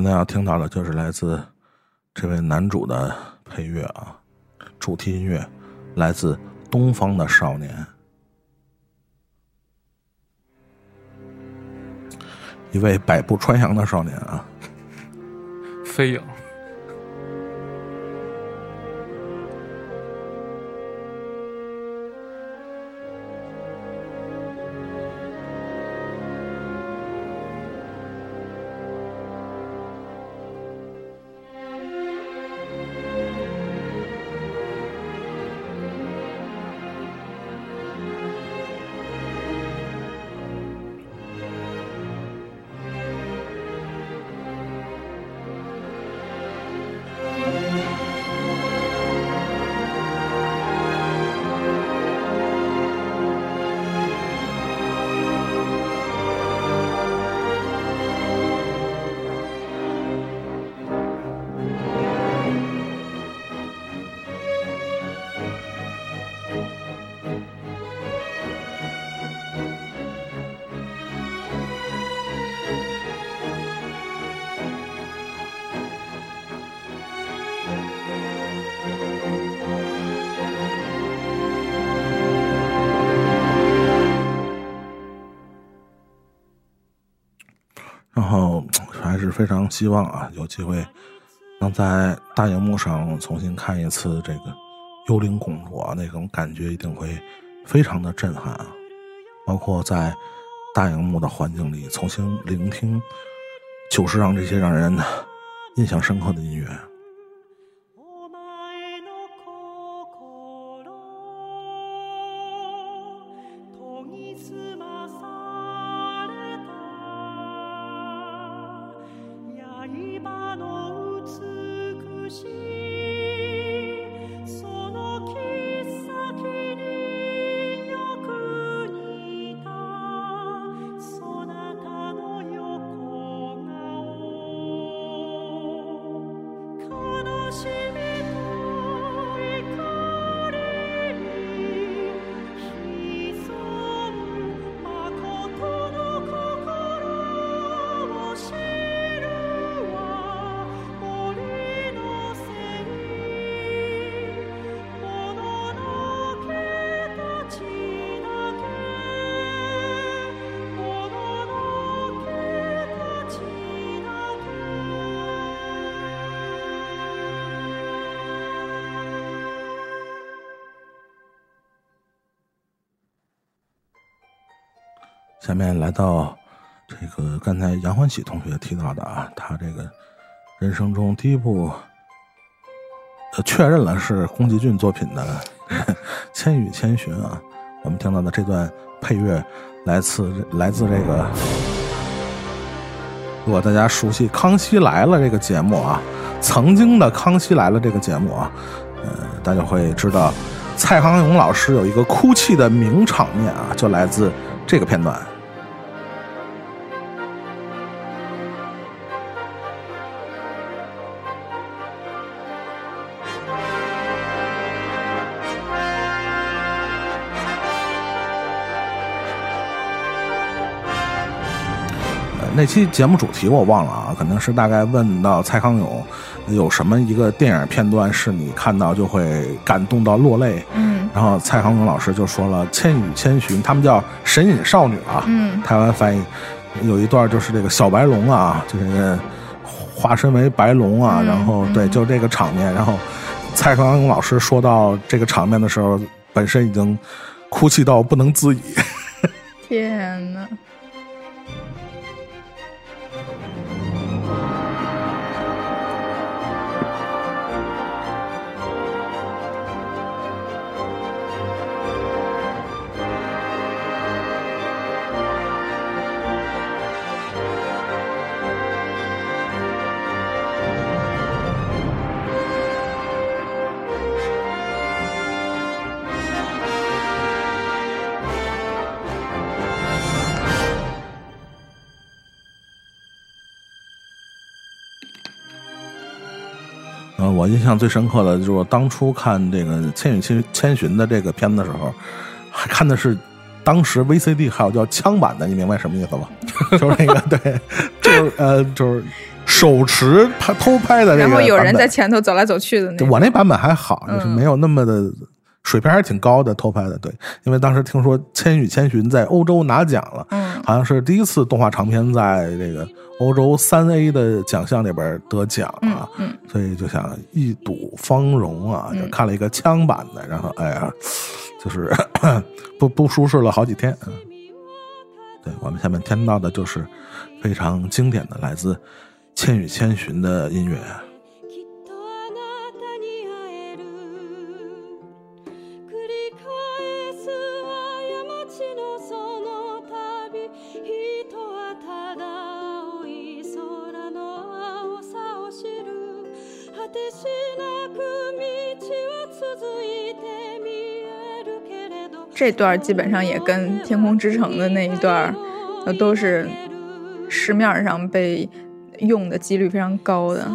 我们现在要听到的就是来自这位男主的配乐啊，主题音乐来自《东方的少年》，一位百步穿杨的少年啊。飞影，希望啊，有机会能在大荧幕上重新看一次这个《幽灵公主》啊，那种感觉一定会非常的震撼啊！包括在大荧幕的环境里重新聆听就是让这些让人印象深刻的音乐。下面来到这个刚才杨欢喜同学提到的啊，他这个人生中第一部呃确认了是宫崎骏作品的 《千与千寻》啊，我们听到的这段配乐来自来自这个，如果大家熟悉《康熙来了》这个节目啊，曾经的《康熙来了》这个节目啊，呃，大家会知道蔡康永老师有一个哭泣的名场面啊，就来自这个片段。那期节目主题我忘了啊，可能是大概问到蔡康永有什么一个电影片段是你看到就会感动到落泪，嗯。然后蔡康永老师就说了《千与千寻》，他们叫神隐少女啊，嗯台湾翻译。有一段就是这个小白龙啊，就是化身为白龙啊，嗯然后对，嗯就这个场面，然后蔡康永老师说到这个场面的时候，本身已经哭泣到不能自已。天呐，我印象最深刻的就是我当初看这个《千与千千寻》的这个片子的时候，还看的是当时 VCD 还有叫枪版的，你明白什么意思吗？就是那个 对，就是呃，就是手持拍偷拍的这个然后有人在前头走来走去的那种。我那版本还好，就是嗯没有那么的水平还是挺高的偷拍的。对，因为当时听说《千与千寻》在欧洲拿奖了，嗯好像是第一次动画长片在这个欧洲三 A 的奖项里边得奖啊，嗯所以就想一睹芳容啊，嗯就看了一个枪版的，然后哎呀，就是 不不舒适了好几天。嗯，对我们下面听到的就是非常经典的来自《千与千寻》的音乐。这段基本上也跟《天空之城》的那一段呃都是市面上被用的几率非常高的。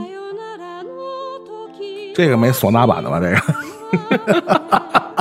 这个没唢呐版的吧？这个。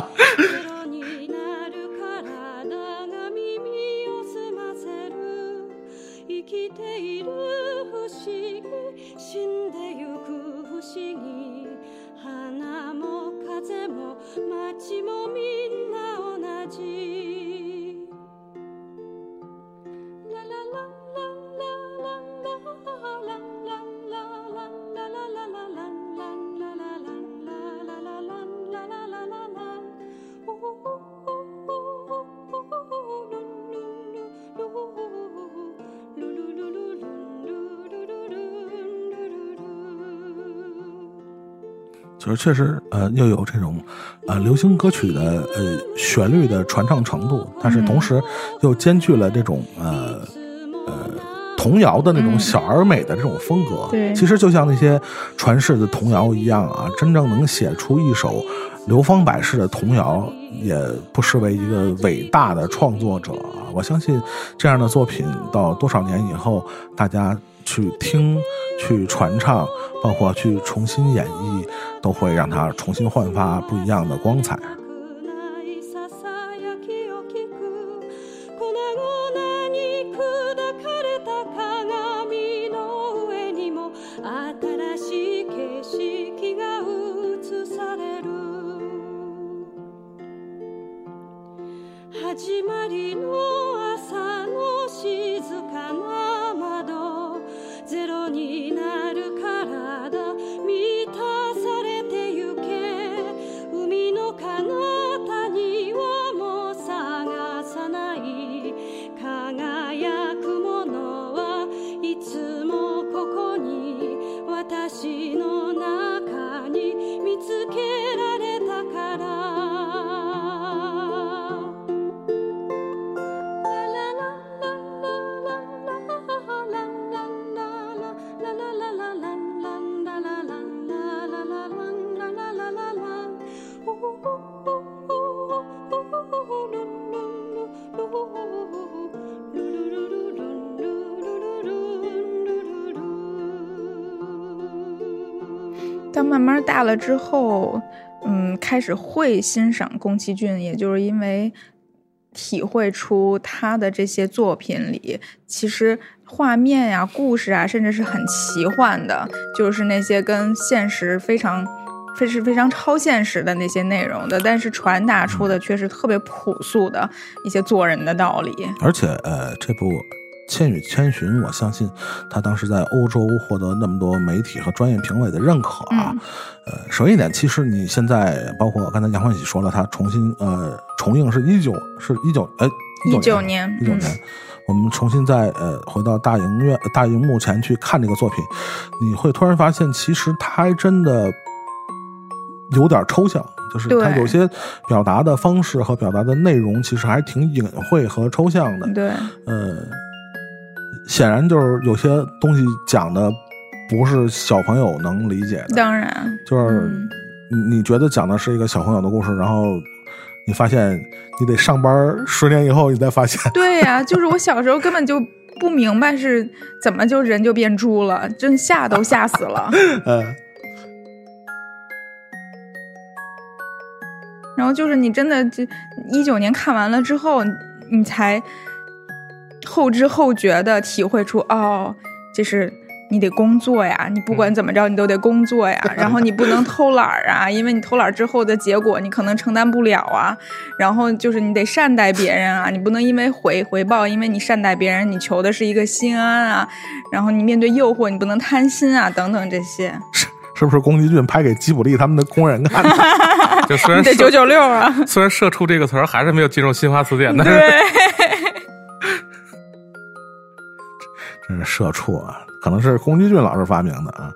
就是确实，呃，又有这种，呃，流行歌曲的呃旋律的传唱程度，但是同时又兼具了这种呃呃童谣的那种小而美的这种风格。对其实就像那些传世的童谣一样啊，真正能写出一首流芳百世的童谣，也不失为一个伟大的创作者啊。我相信这样的作品到多少年以后，大家去听、去传唱，包括去重新演绎，都会让它重新焕发不一样的光彩。慢慢大了之后，嗯，开始会欣赏宫崎骏，也就是因为体会出他的这些作品里，其实画面呀、故事啊，甚至是很奇幻的，就是那些跟现实非常。非是非常超现实的那些内容的，但是传达出的却是特别朴素的一些做人的道理。而且呃，这部《千与千寻》，我相信他当时在欧洲获得那么多媒体和专业评委的认可啊。嗯呃，首先一点，其实你现在包括刚才杨欢喜说了，他重新呃重映是一九是一九哎一九年一九年。我们重新再呃回到大荧院大荧幕前去看这个作品，你会突然发现，其实他还真的有点抽象，就是他有些表达的方式和表达的内容，其实还挺隐晦和抽象的。对，呃，显然就是有些东西讲的不是小朋友能理解的，当然，就是嗯你你觉得讲的是一个小朋友的故事，然后你发现你得上班十年以后，你才发现，对呀、就是我小时候根本就不明白是怎么就人就变猪了，真吓都吓死了。呃，然后就是你真的就一九年看完了之后，你才后知后觉的体会出，哦，这是你得工作呀，你不管怎么着你都得工作呀，然后你不能偷懒儿啊，因为你偷懒儿之后的结果你可能承担不了啊，然后就是你得善待别人啊，你不能因为回回报，因为你善待别人，你求的是一个心安啊，然后你面对诱惑你不能贪心啊，等等这些，是不是宫崎骏拍给吉卜力他们的工人看的？就虽然你得九九六啊，虽然“社畜”这个词儿还是没有进入新华词典，但是社畜啊，可能是宫崎骏老师发明的啊。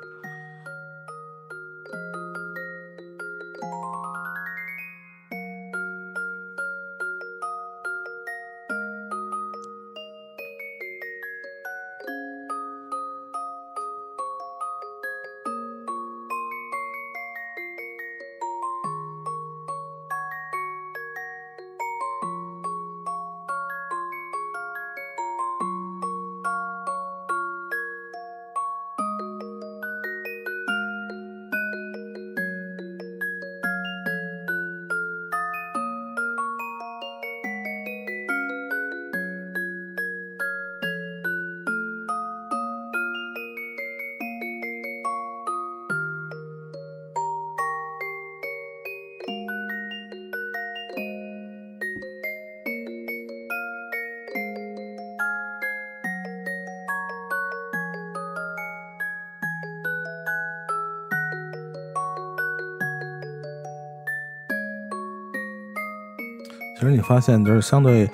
其实你发现，就是相对，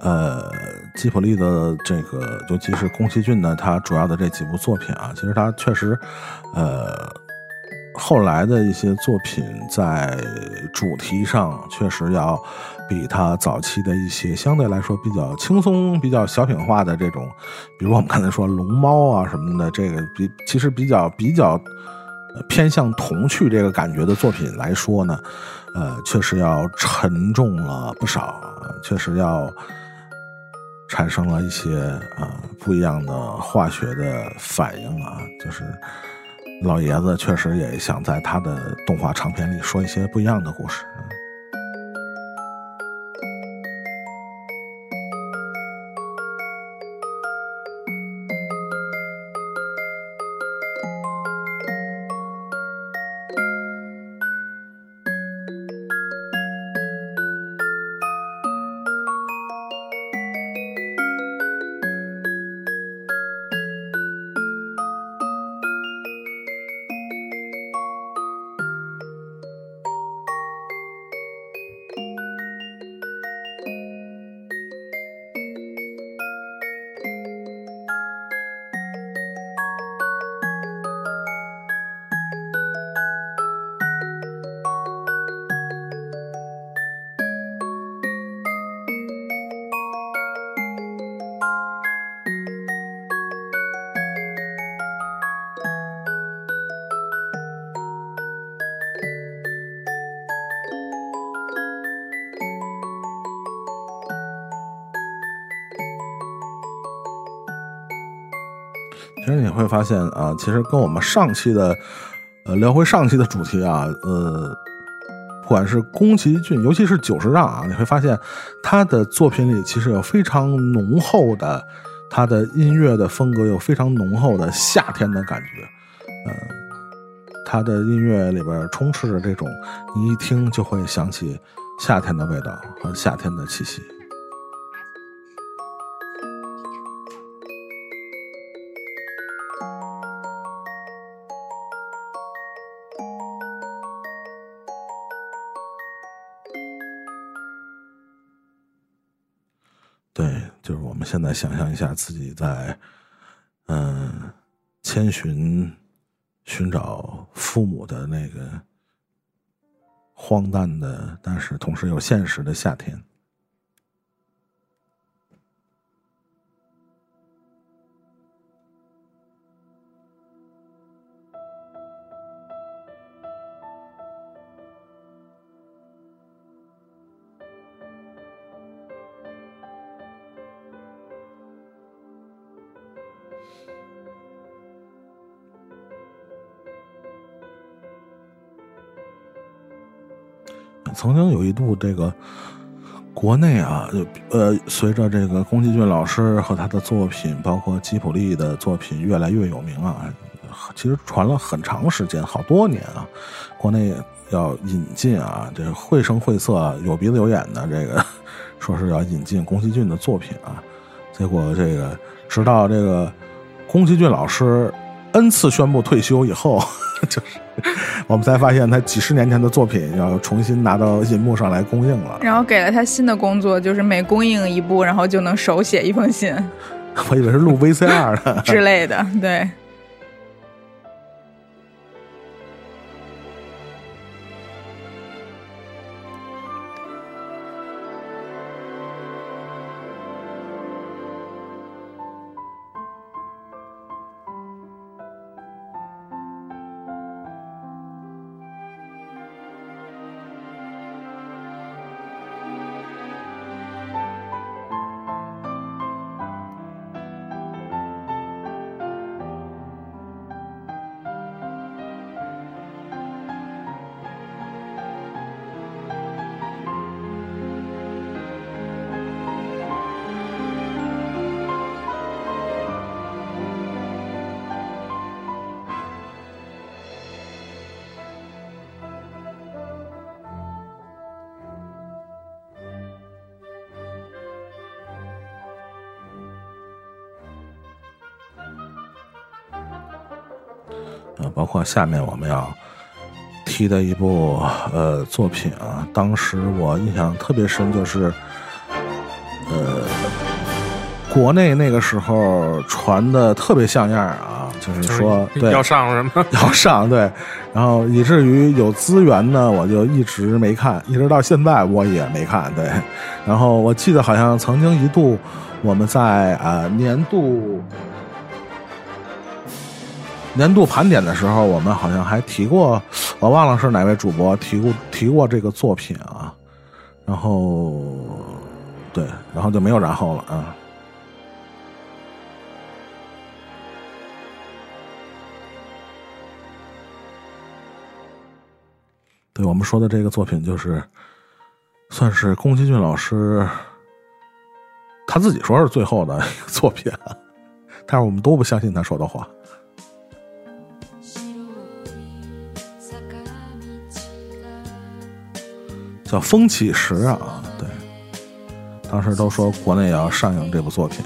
呃，吉卜力的这个，尤其是宫崎骏的他主要的这几部作品啊，其实他确实，呃，后来的一些作品在主题上确实要比他早期的一些相对来说比较轻松、比较小品化的这种，比如我们刚才说龙猫啊什么的，这个比其实比较比较。偏向童趣这个感觉的作品来说呢，呃，确实要沉重了不少，确实要产生了一些啊、呃不一样的化学的反应啊，就是老爷子确实也想在他的动画长片里说一些不一样的故事。发现啊，其实跟我们上期的，呃，聊回上期的主题啊，呃，不管是宫崎骏，尤其是久石让啊，你会发现他的作品里其实有非常浓厚的他的音乐的风格，有非常浓厚的夏天的感觉。呃，他的音乐里边充斥着这种你一听就会想起夏天的味道和夏天的气息。来想象一下自己在，嗯，千寻寻找父母的那个荒诞的，但是同时又现实的夏天。曾经有一度，这个国内啊，呃，随着这个宫崎骏老师和他的作品，包括吉卜力的作品越来越有名啊，其实传了很长时间，好多年啊，国内要引进啊，这绘声绘色、有鼻子有眼的这个，说是要引进宫崎骏的作品啊，结果这个直到这个宫崎骏老师 N 次宣布退休以后，就是我们才发现他几十年前的作品要重新拿到银幕上来公映了。然后给了他新的工作，就是每公映一部，然后就能手写一封信我以为是录 VCR 的。之类的。对，括下面我们要提的一部呃作品啊，当时我印象特别深，就是呃，国内那个时候传的特别像样啊，就是说对要上什么？要上 对，然后以至于有资源呢，我就一直没看，一直到现在我也没看。对，然后我记得好像曾经一度我们在啊、呃年度年度盘点的时候，我们好像还提过，我忘了是哪位主播提过提过这个作品啊，然后对，然后就没有然后了啊。对我们说的这个作品，就是算是宫崎骏老师他自己说是最后的一个作品，但是我们都不相信他说的话。叫风起时啊，对，当时都说国内也要上映这部作品。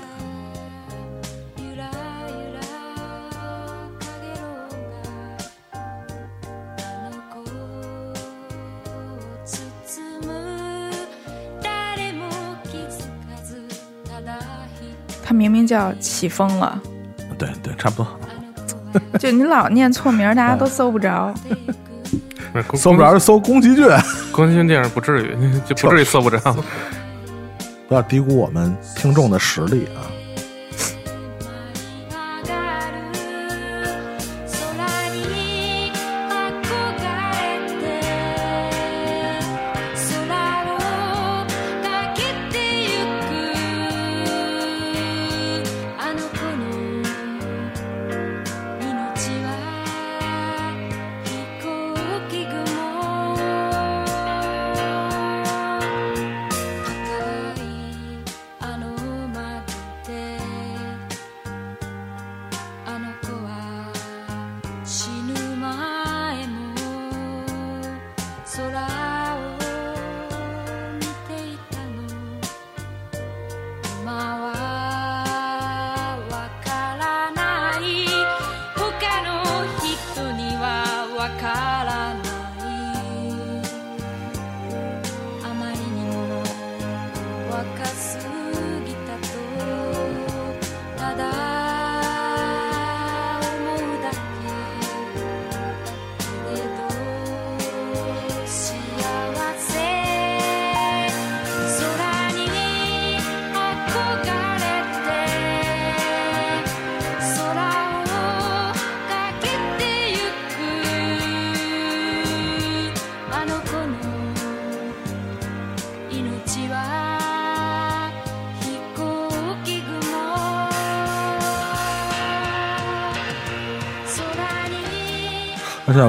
他明明叫起风了，对对，差不多。就你老念错名，大家都搜不着。搜不着就搜宫崎骏，宫崎骏电影不至于，就不至于搜不着。不要低估我们听众的实力啊！「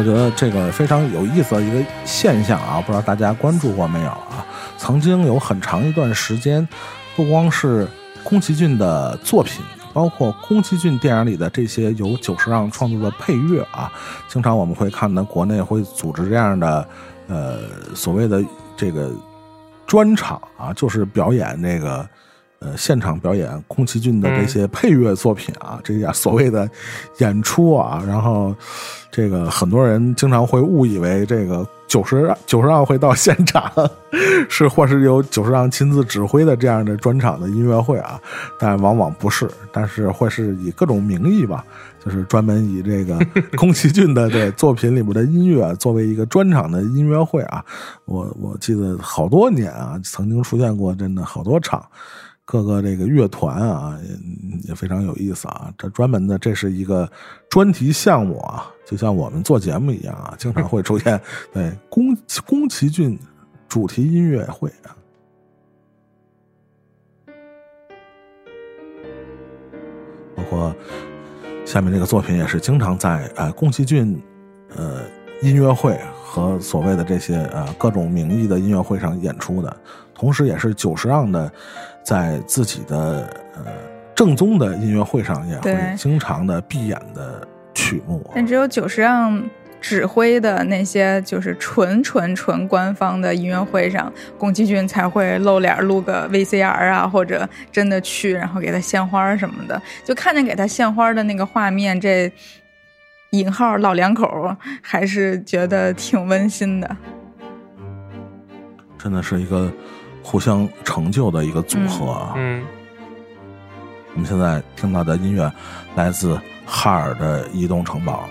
觉得这个非常有意思的一个现象啊，不知道大家关注过没有啊？曾经有很长一段时间，不光是宫崎骏的作品，包括宫崎骏电影里的这些由久石让创作的配乐啊，经常我们会看到国内会组织这样的呃所谓的这个专场啊，就是表演那个。呃，现场表演宫崎骏的这些配乐作品啊，这些所谓的演出啊，然后这个很多人经常会误以为这个九十九十让会到现场，是或是由九十让亲自指挥的这样的专场的音乐会啊，但往往不是，但是会是以各种名义吧，就是专门以这个 宫崎骏的这作品里面的音乐作为一个专场的音乐会啊，我我记得好多年啊，曾经出现过真的好多场。各个这个乐团啊，也也非常有意思啊。这专门的，这是一个专题项目啊，就像我们做节目一样啊，经常会出现对宫宫崎骏主题音乐会啊。包括下面这个作品也是经常在呃宫崎骏呃音乐会和所谓的这些呃各种名义的音乐会上演出的，同时也是久石让的在自己的呃正宗的音乐会上也会经常的闭演的曲目啊。但只有久石让指挥的那些就是纯纯纯官方的音乐会上，宫崎骏才会露脸录个 VCR 啊，或者真的去然后给他献花什么的。就看见给他献花的那个画面，这引号老两口还是觉得挺温馨的。真的是一个互相成就的一个组合啊。嗯，我们现在听到的音乐来自哈尔的《移动城堡》。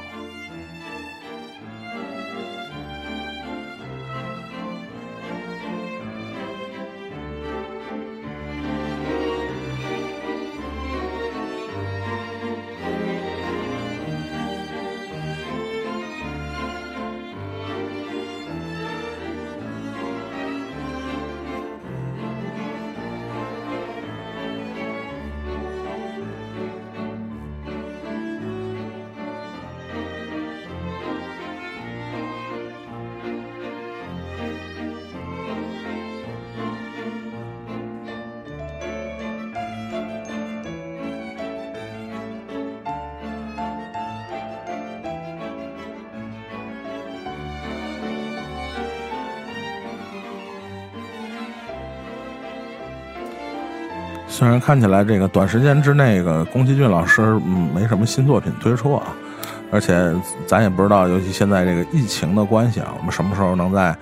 虽然看起来这个短时间之内，个宫崎骏老师嗯没什么新作品推出啊，而且咱也不知道，尤其现在这个疫情的关系啊，我们什么时候能在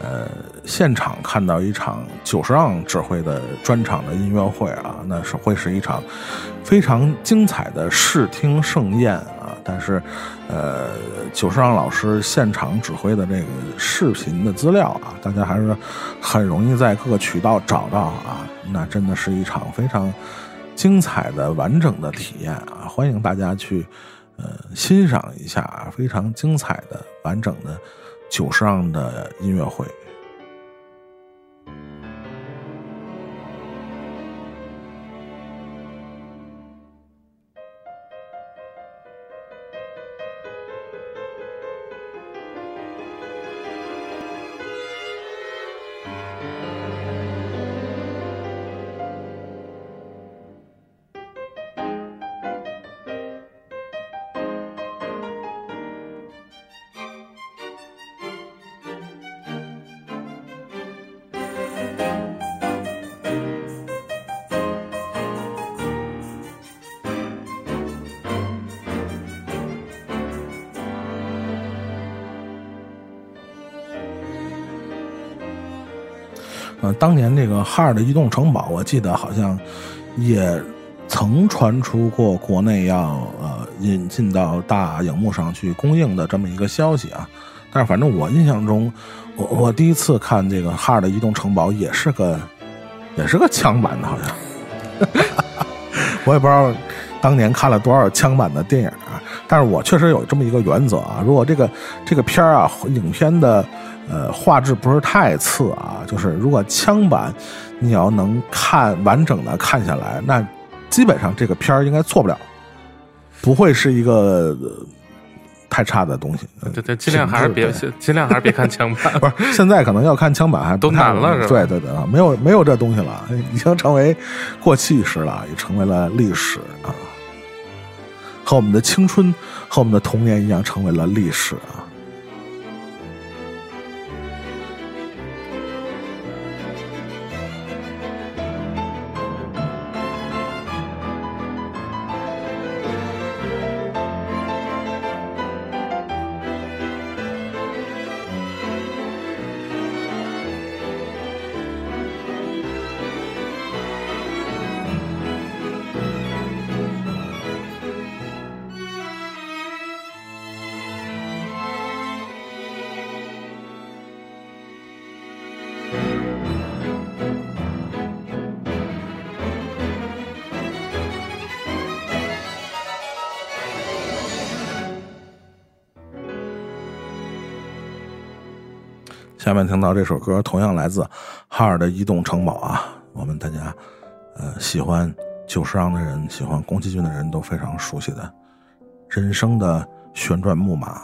呃现场看到一场久石让指挥的专场的音乐会啊？那是会是一场非常精彩的视听盛宴！但是，呃，久石让老师现场指挥的这个视频的资料啊，大家还是很容易在各个渠道找到啊。那真的是一场非常精彩的完整的体验啊！欢迎大家去呃欣赏一下啊，非常精彩的完整的久石让的音乐会。哈尔的移动城堡，我记得好像也曾传出过国内要呃引进到大荧幕上去公映的这么一个消息啊。但是反正我印象中，我我第一次看这个哈尔的移动城堡也是个也是个枪版的，好像。我也不知道当年看了多少枪版的电影啊，但是我确实有这么一个原则啊，如果这个这个片儿啊，影片的呃画质不是太次啊，就是如果枪版你要能看完整的看下来，那基本上这个片儿应该错不了，不会是一个、呃太差的东西。呃对对，尽量还是别尽量还是别看枪版。不是，现在可能要看枪版还都难了是吧对对对啊，没有没有这东西了，已经成为过气式了，也成为了历史啊，和我们的青春和我们的童年一样，成为了历史啊。听到这首歌，同样来自哈尔的《移动城堡》啊，我们大家呃喜欢久石让的人，喜欢宫崎骏的人都非常熟悉的人生的旋转木马。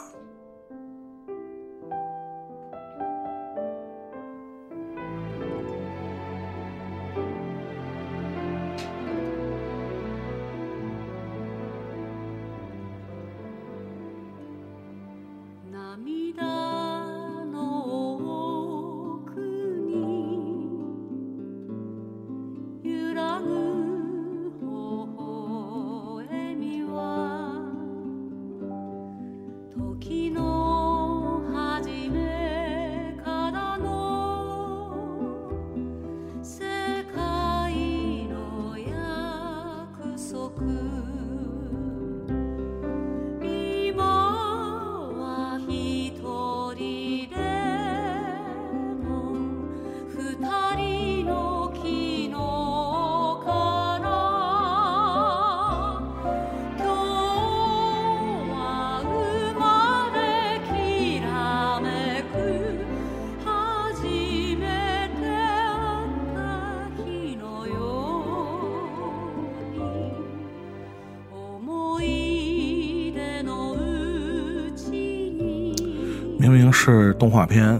片，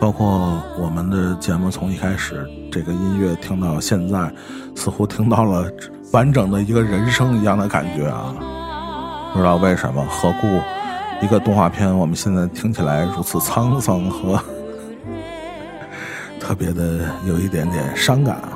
包括我们的节目从一开始这个音乐听到现在，似乎听到了完整的一个人生一样的感觉啊！不知道为什么，何故一个动画片我们现在听起来如此沧桑和 特别的有一点点伤感啊！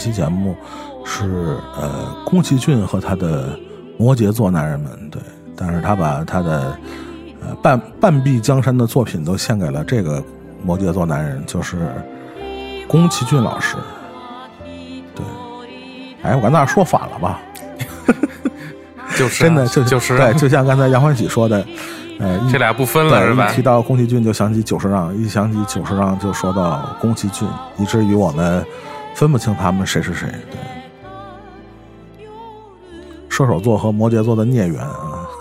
期节目是呃宫崎骏和他的摩羯座男人们，对，但是他把他的呃半半壁江山的作品都献给了这个摩羯座男人，就是宫崎骏老师。对，哎，我刚才说反了吧？就是啊真的就就是对，就像刚才杨欢喜说的，呃，一这俩不分了是吧对，一？提到宫崎骏就想起久石让，一想起久石让就说到宫崎骏，以至于我们分不清他们谁是谁，对。射手座和摩羯座的孽缘啊。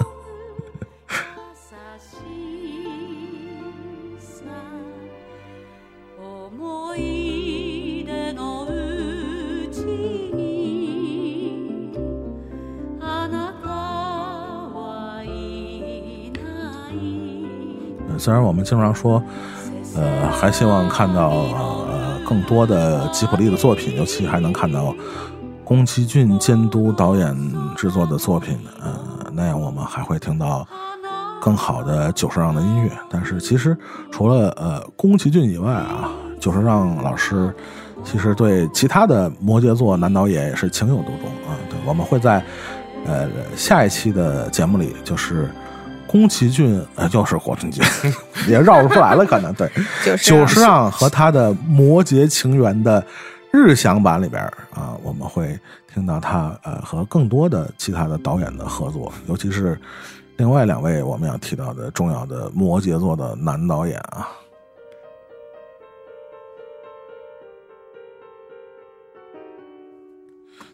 虽然我们经常说，呃，还希望看到。更多的吉卜力的作品，尤其还能看到宫崎骏监督导演制作的作品，呃，那样我们还会听到更好的久石让的音乐。但是其实除了呃宫崎骏以外啊，久石让老师其实对其他的摩羯座男导演也是情有独钟啊。对，我们会在呃下一期的节目里，就是宫崎骏，呃，又是宫崎骏，也绕不出来了，可能对。就是久石让和他的《摩羯情缘》的日详版里边啊，我们会听到他呃和更多的其他的导演的合作，尤其是另外两位我们要提到的重要的摩羯座的男导演啊。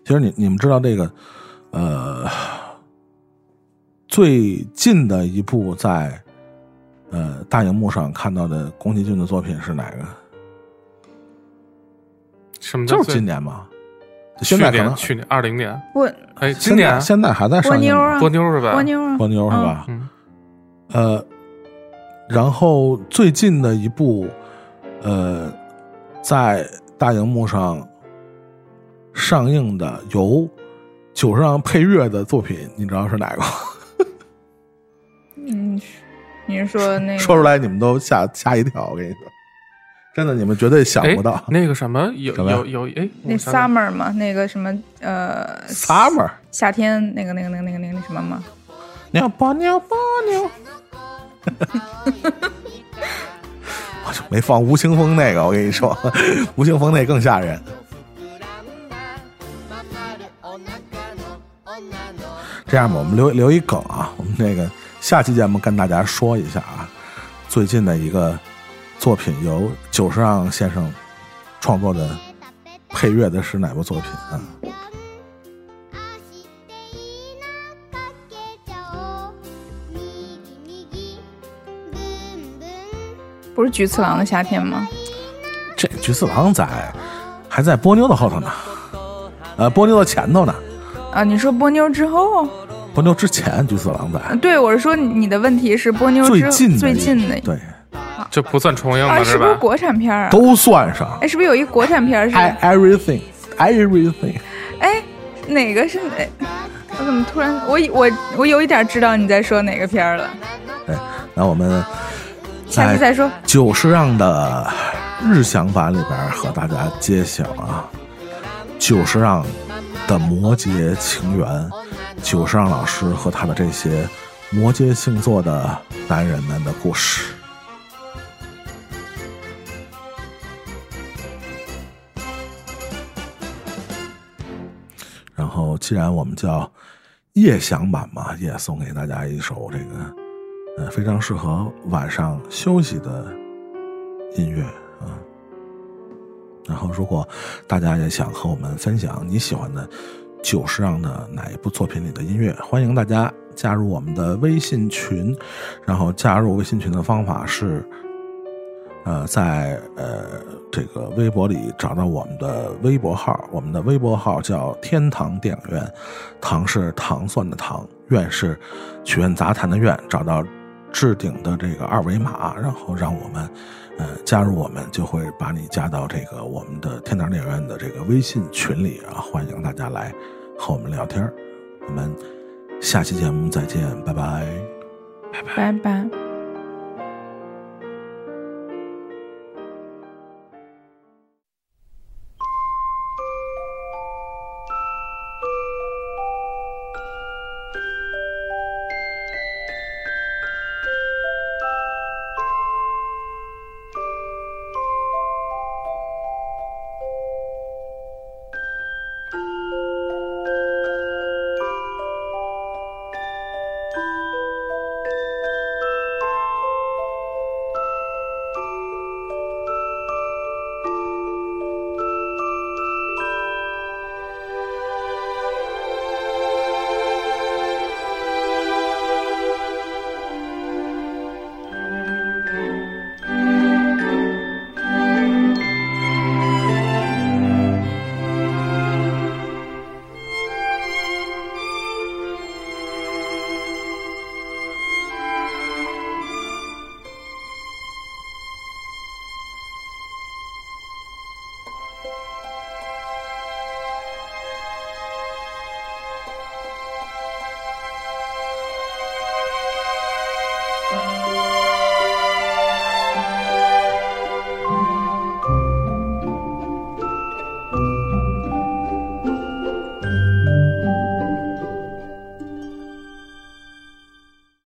其实你你们知道这个，呃，最近的一部在呃大荧幕上看到的宫崎骏的作品是哪个？什么叫就是今年嘛。去现在可能年去年二零年，波哎，今现在年现在还在上映呢妞啊，波妞是吧？波妞啊，波妞是吧？嗯，呃，然后最近的一部，呃，在大荧幕上上映的由久石让配乐的作品，你知道是哪个吗？嗯，你是说那个说出来你们都吓吓一跳，我跟你说，真的，你们绝对想不到哎。那个什么有有有哎，那 summer 嘛，那个什么呃 Summer，夏天那个那个那个那个那个什么嘛，牛波牛波牛，我就没放吴青峰那个，我跟你说，吴青峰那更吓人。这样吧，我们留留一梗啊，我们那个下期节目跟大家说一下啊，最近的一个作品由久石让先生创作的配乐的是哪部作品啊？不是菊次郎的夏天吗？这菊次郎在还在波妞的后头呢，呃，波妞的前头呢，啊，你说波妞之后？波妞之前菊次郎在。对，我是说你的问题是波妞之最近的最近的对这不算重映啊，吧？是不是国产片啊？都算上哎，是不是有一国产片是？，I everything everything，哎，哪个是哪？我怎么突然我我我有一点知道你在说哪个片儿了？对，那我们下次再说。久石让的日详版里边和大家揭晓啊，久石让的《摩羯情缘》，久石让老师和他的这些摩羯星座的男人们的故事。然后，既然我们叫夜享版嘛，也送给大家一首这个呃非常适合晚上休息的音乐啊。然后，如果大家也想和我们分享你喜欢的久石让的哪一部作品里的音乐，欢迎大家加入我们的微信群。然后，加入微信群的方法是。呃，在呃这个微博里找到我们的微博号，我们的微博号叫“天堂电影院”，糖是糖蒜的糖，院是曲苑杂谈的院，找到置顶的这个二维码，然后让我们呃加入我们，就会把你加到这个我们的天堂电影院的这个微信群里啊，欢迎大家来和我们聊天我们下期节目再见，拜拜。拜拜。